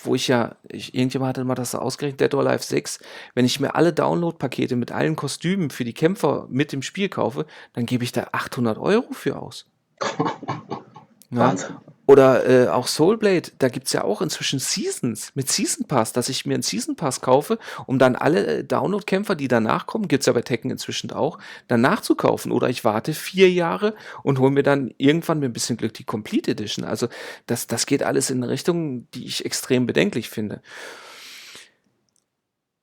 S1: wo ich ja, ich, irgendjemand hatte mal das ausgerechnet, Dead or Alive 6, wenn ich mir alle Download-Pakete mit allen Kostümen für die Kämpfer mit dem Spiel kaufe, dann gebe ich da 800 Euro für aus. *laughs* Wahnsinn. Oder äh, auch Soulblade, da gibt's ja auch inzwischen Seasons mit Season Pass, dass ich mir einen Season Pass kaufe, um dann alle äh, Download-Kämpfer, die danach kommen, gibt's ja bei Tekken inzwischen auch, dann nachzukaufen. Oder ich warte vier Jahre und hole mir dann irgendwann mit ein bisschen Glück die Complete Edition. Also das, das geht alles in eine Richtung, die ich extrem bedenklich finde.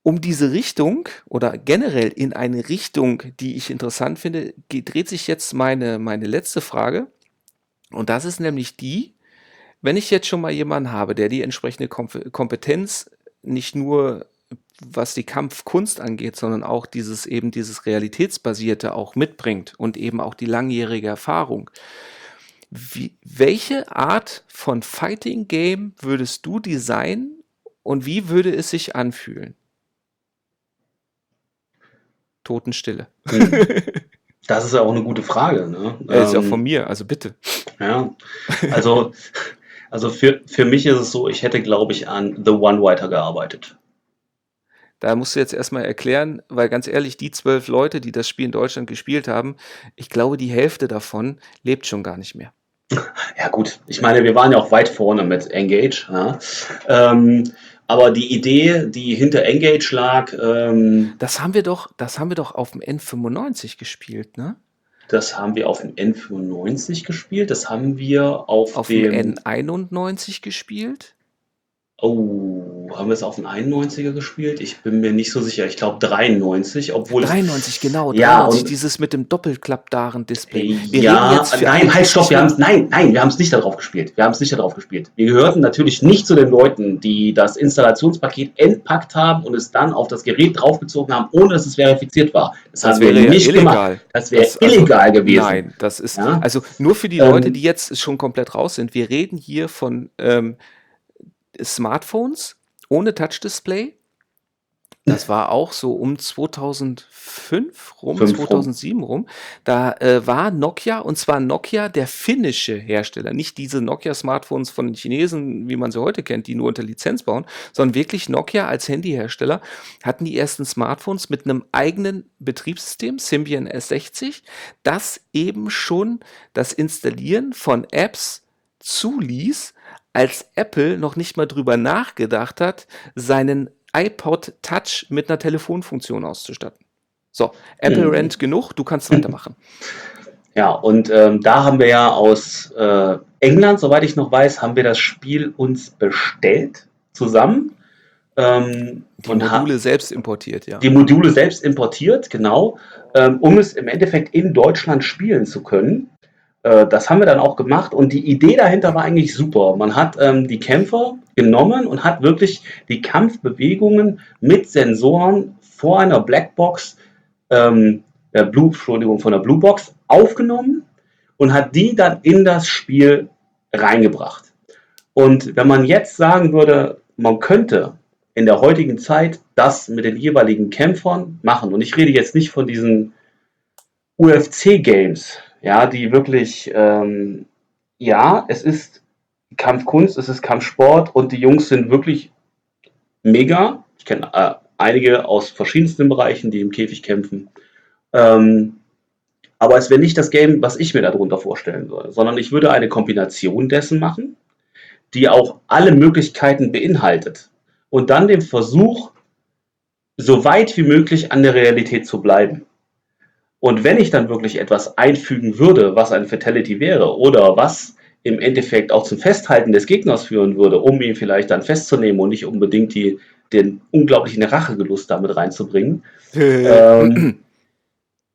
S1: Um diese Richtung oder generell in eine Richtung, die ich interessant finde, dreht sich jetzt meine, meine letzte Frage. Und das ist nämlich die, wenn ich jetzt schon mal jemanden habe, der die entsprechende Kompetenz nicht nur was die Kampfkunst angeht, sondern auch dieses eben dieses realitätsbasierte auch mitbringt und eben auch die langjährige Erfahrung. Wie, welche Art von Fighting Game würdest du designen und wie würde es sich anfühlen? Totenstille.
S2: Hm. *laughs* Das ist ja auch eine gute Frage. Ne?
S1: Er ist ja ähm, von mir, also bitte.
S2: Ja, also, also für, für mich ist es so, ich hätte, glaube ich, an The One weiter gearbeitet.
S1: Da musst du jetzt erstmal erklären, weil ganz ehrlich, die zwölf Leute, die das Spiel in Deutschland gespielt haben, ich glaube, die Hälfte davon lebt schon gar nicht mehr. *laughs*
S2: Ja gut, ich meine, wir waren ja auch weit vorne mit Engage. Ja. Ähm, aber die Idee, die hinter Engage lag, ähm,
S1: Das haben wir doch, das haben wir doch auf dem N95 gespielt, ne?
S2: das haben wir auf dem N95 gespielt. Das haben wir auf,
S1: Auf
S2: dem.
S1: dem N91 gespielt.
S2: Oh, haben wir es auf dem 91er gespielt? Ich bin mir nicht so sicher. Ich glaube 93, obwohl es
S1: 93, genau.
S2: Ja,
S1: 93,
S2: und-
S1: dieses mit dem Doppelklappdaren-Display.
S2: Ja, nein, halt, stopp, wir nein, nein, wir haben es nicht darauf gespielt. Wir haben es nicht darauf gespielt. Wir gehörten natürlich nicht zu den Leuten, die das Installationspaket entpackt haben und es dann auf das Gerät draufgezogen haben, ohne dass es verifiziert war. Das,
S1: Das
S2: haben wir nicht gemacht.
S1: illegal.
S2: Das wäre
S1: also,
S2: illegal gewesen.
S1: Nein, das ist,
S2: Ja.
S1: also nur für die
S2: Ähm,
S1: Leute, die jetzt schon komplett raus sind. Wir reden hier von ähm, Smartphones ohne Touch-Display. Das war auch so um 2005 rum,
S2: Fünf rum.
S1: 2007 rum. Da äh, war Nokia, und zwar Nokia, der finnische Hersteller, nicht diese Nokia-Smartphones von den Chinesen, wie man sie heute kennt, die nur unter Lizenz bauen, sondern wirklich Nokia als Handyhersteller hatten die ersten Smartphones mit einem eigenen Betriebssystem, Symbian S60, das eben schon das Installieren von Apps zuließ, als Apple noch nicht mal drüber nachgedacht hat, seinen iPod Touch mit einer Telefonfunktion auszustatten. So, Apple
S2: Mhm.
S1: rennt genug, du kannst weitermachen. *laughs*
S2: Ja, und ähm, da haben wir ja aus äh, England, soweit ich noch weiß, haben wir das Spiel uns bestellt zusammen. Ähm,
S1: Die Module selbst importiert, ja.
S2: die Module selbst importiert, genau, ähm, um es im Endeffekt in Deutschland spielen zu können. Äh, das haben wir dann auch gemacht und die Idee dahinter war eigentlich super. Man hat ähm, die Kämpfer genommen und hat wirklich die Kampfbewegungen mit Sensoren vor einer Blackbox, ähm, der Blue, Entschuldigung, von der Bluebox aufgenommen und hat die dann in das Spiel reingebracht. Und wenn man jetzt sagen würde, man könnte in der heutigen Zeit das mit den jeweiligen Kämpfern machen. Und ich rede jetzt nicht von diesen UFC-Games, ja, die wirklich, ähm, ja, es ist Kampfkunst, es ist Kampfsport und die Jungs sind wirklich mega. Ich kenne äh, einige aus verschiedensten Bereichen, die im Käfig kämpfen. Ähm, aber es wäre nicht das Game, was ich mir darunter vorstellen würde, sondern ich würde eine Kombination dessen machen, die auch alle Möglichkeiten beinhaltet und dann den Versuch, so weit wie möglich an der Realität zu bleiben. Und wenn ich dann wirklich etwas einfügen würde, was ein Fatality wäre oder was im Endeffekt auch zum Festhalten des Gegners führen würde, um ihn vielleicht dann festzunehmen und nicht unbedingt die, den unglaublichen Rachegelust damit reinzubringen, *laughs* ähm,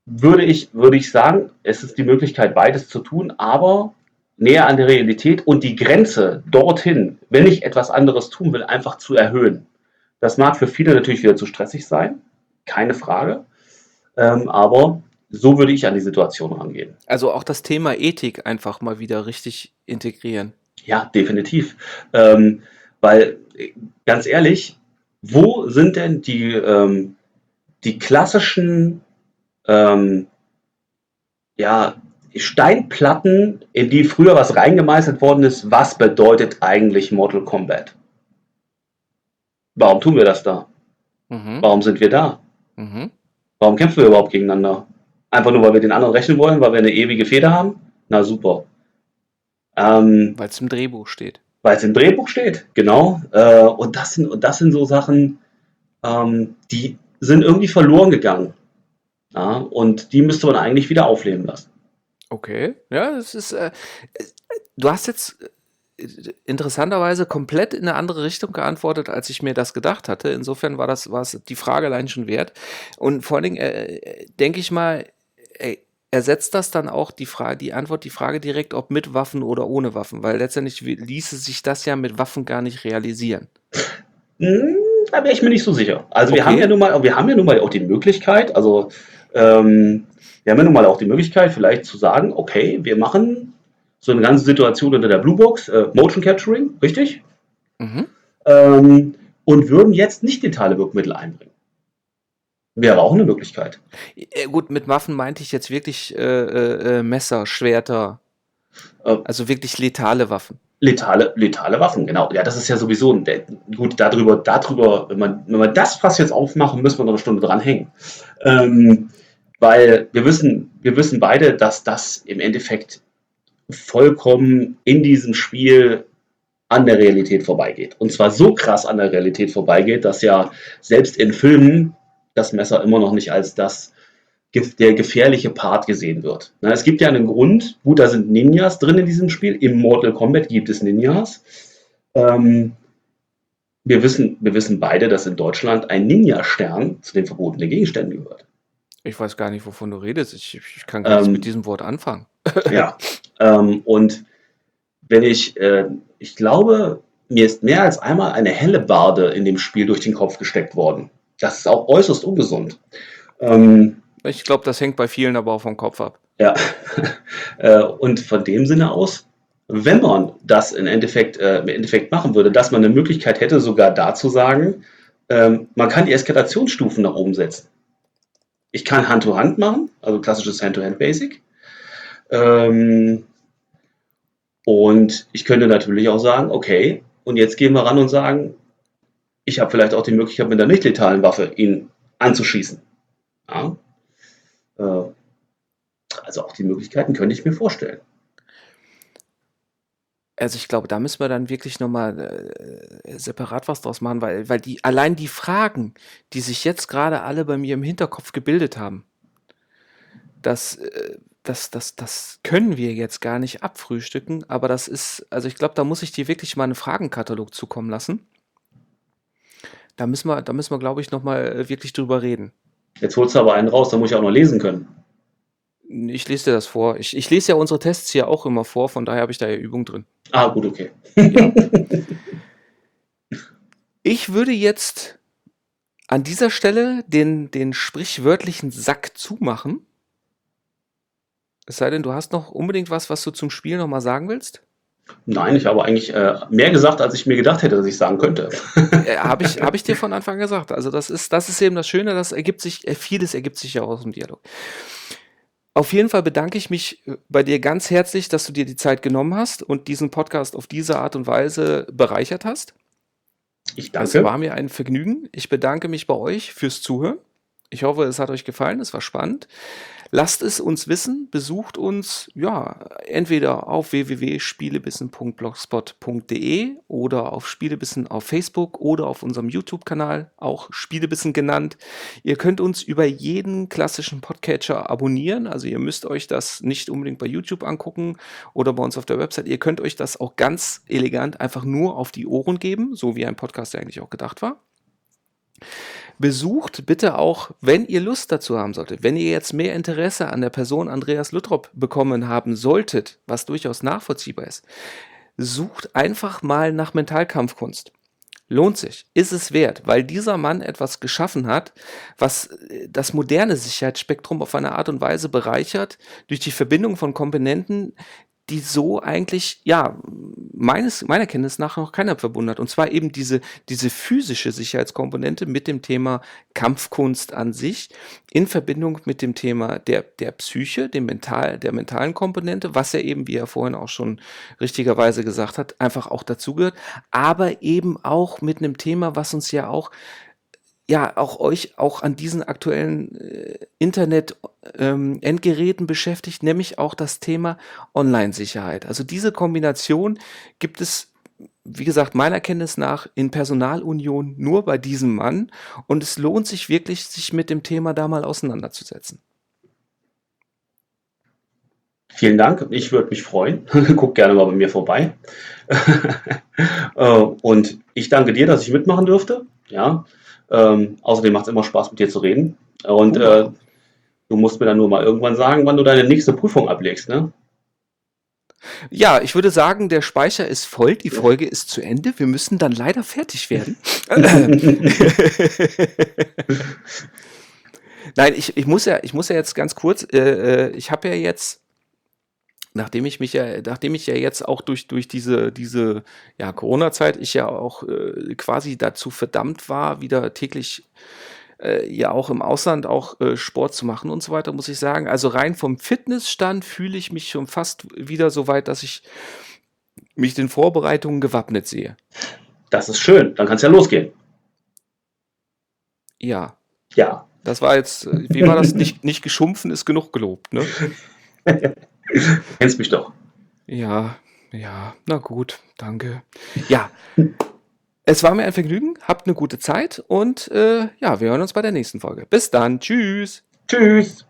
S2: würde, ich, würde ich sagen, es ist die Möglichkeit, beides zu tun, aber näher an der Realität und die Grenze dorthin, wenn ich etwas anderes tun will, einfach zu erhöhen. Das mag für viele natürlich wieder zu stressig sein, keine Frage, ähm, aber so würde ich an die Situation rangehen.
S1: Also auch das Thema Ethik einfach mal wieder richtig integrieren.
S2: Ja, definitiv. Ähm, weil, ganz ehrlich, wo sind denn die, ähm, die klassischen ähm, ja, Steinplatten, in die früher was reingemeißelt worden ist? Was bedeutet eigentlich Mortal Kombat? Warum tun wir das da?
S1: Mhm.
S2: Warum sind wir da?
S1: Mhm.
S2: Warum kämpfen wir überhaupt gegeneinander? Einfach nur, weil wir den anderen rechnen wollen, weil wir eine ewige Feder haben? Na super. Ähm,
S1: Weil es im Drehbuch steht.
S2: weil es im Drehbuch steht, genau. Äh, und, das sind, und das sind so Sachen, ähm, die sind irgendwie verloren gegangen. Ja, und die müsste man eigentlich wieder aufleben lassen.
S1: Okay, ja, das ist. Äh, äh, du hast jetzt äh, interessanterweise komplett in eine andere Richtung geantwortet, als ich mir das gedacht hatte. Insofern war das war es die Frage allein schon wert. Und vor allen Dingen äh, denke ich mal, äh, ersetzt das dann auch die Frage, die Antwort, die Frage direkt, ob mit Waffen oder ohne Waffen, weil letztendlich ließe sich das ja mit Waffen gar nicht realisieren.
S2: Hm, da wäre ich mir nicht so sicher. Also wir
S1: Okay.
S2: haben ja nun mal, wir haben ja nun mal auch die Möglichkeit, also ähm, wir haben ja nun mal auch die Möglichkeit, vielleicht zu sagen, okay, wir machen so eine ganze Situation unter der Bluebox, äh, Motion Capturing, richtig?
S1: Mhm.
S2: Ähm, und würden jetzt nicht letale Wirkmittel einbringen. Wäre auch eine Möglichkeit.
S1: Äh, gut, mit Waffen meinte ich jetzt wirklich äh, äh, äh, Messer, Schwerter,
S2: Äh,
S1: also wirklich letale Waffen.
S2: Letale, letale Waffen, genau. Ja, das ist ja sowieso ein, der- gut, darüber, darüber, wenn man, wenn wir das Fass jetzt aufmachen, müssen wir noch eine Stunde dranhängen. Ähm, weil wir wissen, wir wissen beide, dass das im Endeffekt vollkommen in diesem Spiel an der Realität vorbeigeht. Und zwar so krass an der Realität vorbeigeht, dass ja selbst in Filmen das Messer immer noch nicht als das der gefährliche Part gesehen wird. Na, es gibt ja einen Grund, gut, da sind Ninjas drin in diesem Spiel. Im Mortal Kombat gibt es Ninjas. Ähm, wir, wissen, wir wissen beide, dass in Deutschland ein Ninja-Stern zu den verbotenen Gegenständen gehört.
S1: Ich weiß gar nicht, wovon du redest. Ich, ich kann gar
S2: Ähm,
S1: mit diesem Wort anfangen. *laughs*
S2: Ja, ähm, und wenn ich, äh, ich glaube, mir ist mehr als einmal eine helle Barde in dem Spiel durch den Kopf gesteckt worden. Das ist auch äußerst ungesund. Ähm,
S1: Ich glaube, das hängt bei vielen aber auch vom Kopf ab.
S2: ja, *laughs* äh, und von dem Sinne aus, wenn man das im Endeffekt, äh, im Endeffekt machen würde, dass man eine Möglichkeit hätte, sogar da zu sagen, ähm, man kann die Eskalationsstufen nach oben setzen. Ich kann Hand-to-Hand machen, also klassisches Hand-to-Hand-Basic. Ähm, und ich könnte natürlich auch sagen, okay, und jetzt gehen wir ran und sagen, ich habe vielleicht auch die Möglichkeit, mit einer nicht letalen Waffe ihn anzuschießen. Ja? Äh, also auch die Möglichkeiten könnte ich mir vorstellen.
S1: Also ich glaube, da müssen wir dann wirklich nochmal äh, separat was draus machen, weil, weil die, allein die Fragen, die sich jetzt gerade alle bei mir im Hinterkopf gebildet haben, das, äh, das, das, das können wir jetzt gar nicht abfrühstücken, aber das ist, also ich glaube, da muss ich dir wirklich mal einen Fragenkatalog zukommen lassen. Da müssen wir, da müssen wir, glaube ich, nochmal wirklich drüber reden.
S2: Jetzt holst du aber einen raus, da muss ich auch noch lesen können.
S1: Ich lese dir das vor. Ich, ich lese ja unsere Tests hier auch immer vor, von daher habe ich da ja Übung drin.
S2: Ah, gut, okay.
S1: Ja. *laughs* Ich würde jetzt an dieser Stelle den, den sprichwörtlichen Sack zumachen. Es sei denn, du hast noch unbedingt was, was du zum Spiel nochmal sagen willst?
S2: Nein, ich habe eigentlich äh, mehr gesagt, als ich mir gedacht hätte, dass ich sagen könnte.
S1: Äh, habe ich, hab ich dir von Anfang gesagt. Also das ist, das ist eben das Schöne, das ergibt sich, äh, vieles ergibt sich ja aus dem Dialog. Auf jeden Fall bedanke ich mich äh, bei dir ganz herzlich, dass du dir die Zeit genommen hast und diesen Podcast auf diese Art und Weise bereichert hast.
S2: Ich
S1: Es
S2: danke.
S1: war mir ein Vergnügen. Ich bedanke mich bei euch fürs Zuhören. Ich hoffe, es hat euch gefallen. Es war spannend. Lasst es uns wissen. Besucht uns, ja, entweder auf www.spielebissen.blogspot.de oder auf Spielebissen auf Facebook oder auf unserem YouTube-Kanal, auch Spielebissen genannt. Ihr könnt uns über jeden klassischen Podcatcher abonnieren. Also ihr müsst euch das nicht unbedingt bei YouTube angucken oder bei uns auf der Website. Ihr könnt euch das auch ganz elegant einfach nur auf die Ohren geben, so wie ein Podcast eigentlich auch gedacht war. Besucht bitte auch, wenn ihr Lust dazu haben solltet, wenn ihr jetzt mehr Interesse an der Person Andreas Luttrop bekommen haben solltet, was durchaus nachvollziehbar ist, sucht einfach mal nach Mentalkampfkunst. Lohnt sich, ist es wert, weil dieser Mann etwas geschaffen hat, was äh, das moderne Sicherheitsspektrum auf eine Art und Weise bereichert, durch die Verbindung von Komponenten, die so eigentlich, ja, meines, meiner Kenntnis nach noch keiner verbunden hat. Und zwar eben diese, diese physische Sicherheitskomponente mit dem Thema Kampfkunst an sich in Verbindung mit dem Thema der, der Psyche, dem Mental, der mentalen Komponente, was ja eben, wie er vorhin auch schon richtigerweise gesagt hat, einfach auch dazugehört, aber eben auch mit einem Thema, was uns ja auch ja auch euch auch an diesen aktuellen äh, Internet-Endgeräten beschäftigt, nämlich auch das Thema Online-Sicherheit. Also diese Kombination gibt es, wie gesagt, meiner Kenntnis nach in Personalunion nur bei diesem Mann und es lohnt sich wirklich, sich mit dem Thema da mal auseinanderzusetzen.
S2: Vielen Dank. Ich würde mich freuen. *laughs* Guck gerne mal bei mir vorbei. *laughs* Äh, Und ich danke dir, dass ich mitmachen durfte. Ja. Ähm, außerdem macht es immer Spaß, mit dir zu reden. Und äh, du musst mir dann nur mal irgendwann sagen, wann du deine nächste Prüfung ablegst. Ne?
S1: Ja, ich würde sagen, der Speicher ist voll, die Folge ist zu Ende. Wir müssen dann leider fertig werden. *laughs* *laughs* Nein, ich, ich, muss ja, ich muss ja jetzt ganz kurz, äh, äh, ich habe ja jetzt, nachdem ich mich ja, nachdem ich ja jetzt auch durch, durch diese, diese ja, Corona-Zeit, ich ja auch äh, quasi dazu verdammt war, wieder täglich äh, ja auch im Ausland auch äh, Sport zu machen und so weiter, muss ich sagen. Also rein vom Fitnessstand fühle ich mich schon fast wieder so weit, dass ich mich den Vorbereitungen gewappnet sehe.
S2: Das ist schön. Dann kann es ja losgehen.
S1: Ja,
S2: Ja.
S1: das war jetzt, äh, wie war das? Nicht, nicht geschumpfen ist genug gelobt, ne? *laughs* *laughs*
S2: Kennst mich doch.
S1: Ja, ja, na gut, danke. Ja, es war mir ein Vergnügen. Habt eine gute Zeit und äh, ja, wir hören uns bei der nächsten Folge. Bis dann. Tschüss.
S2: Tschüss.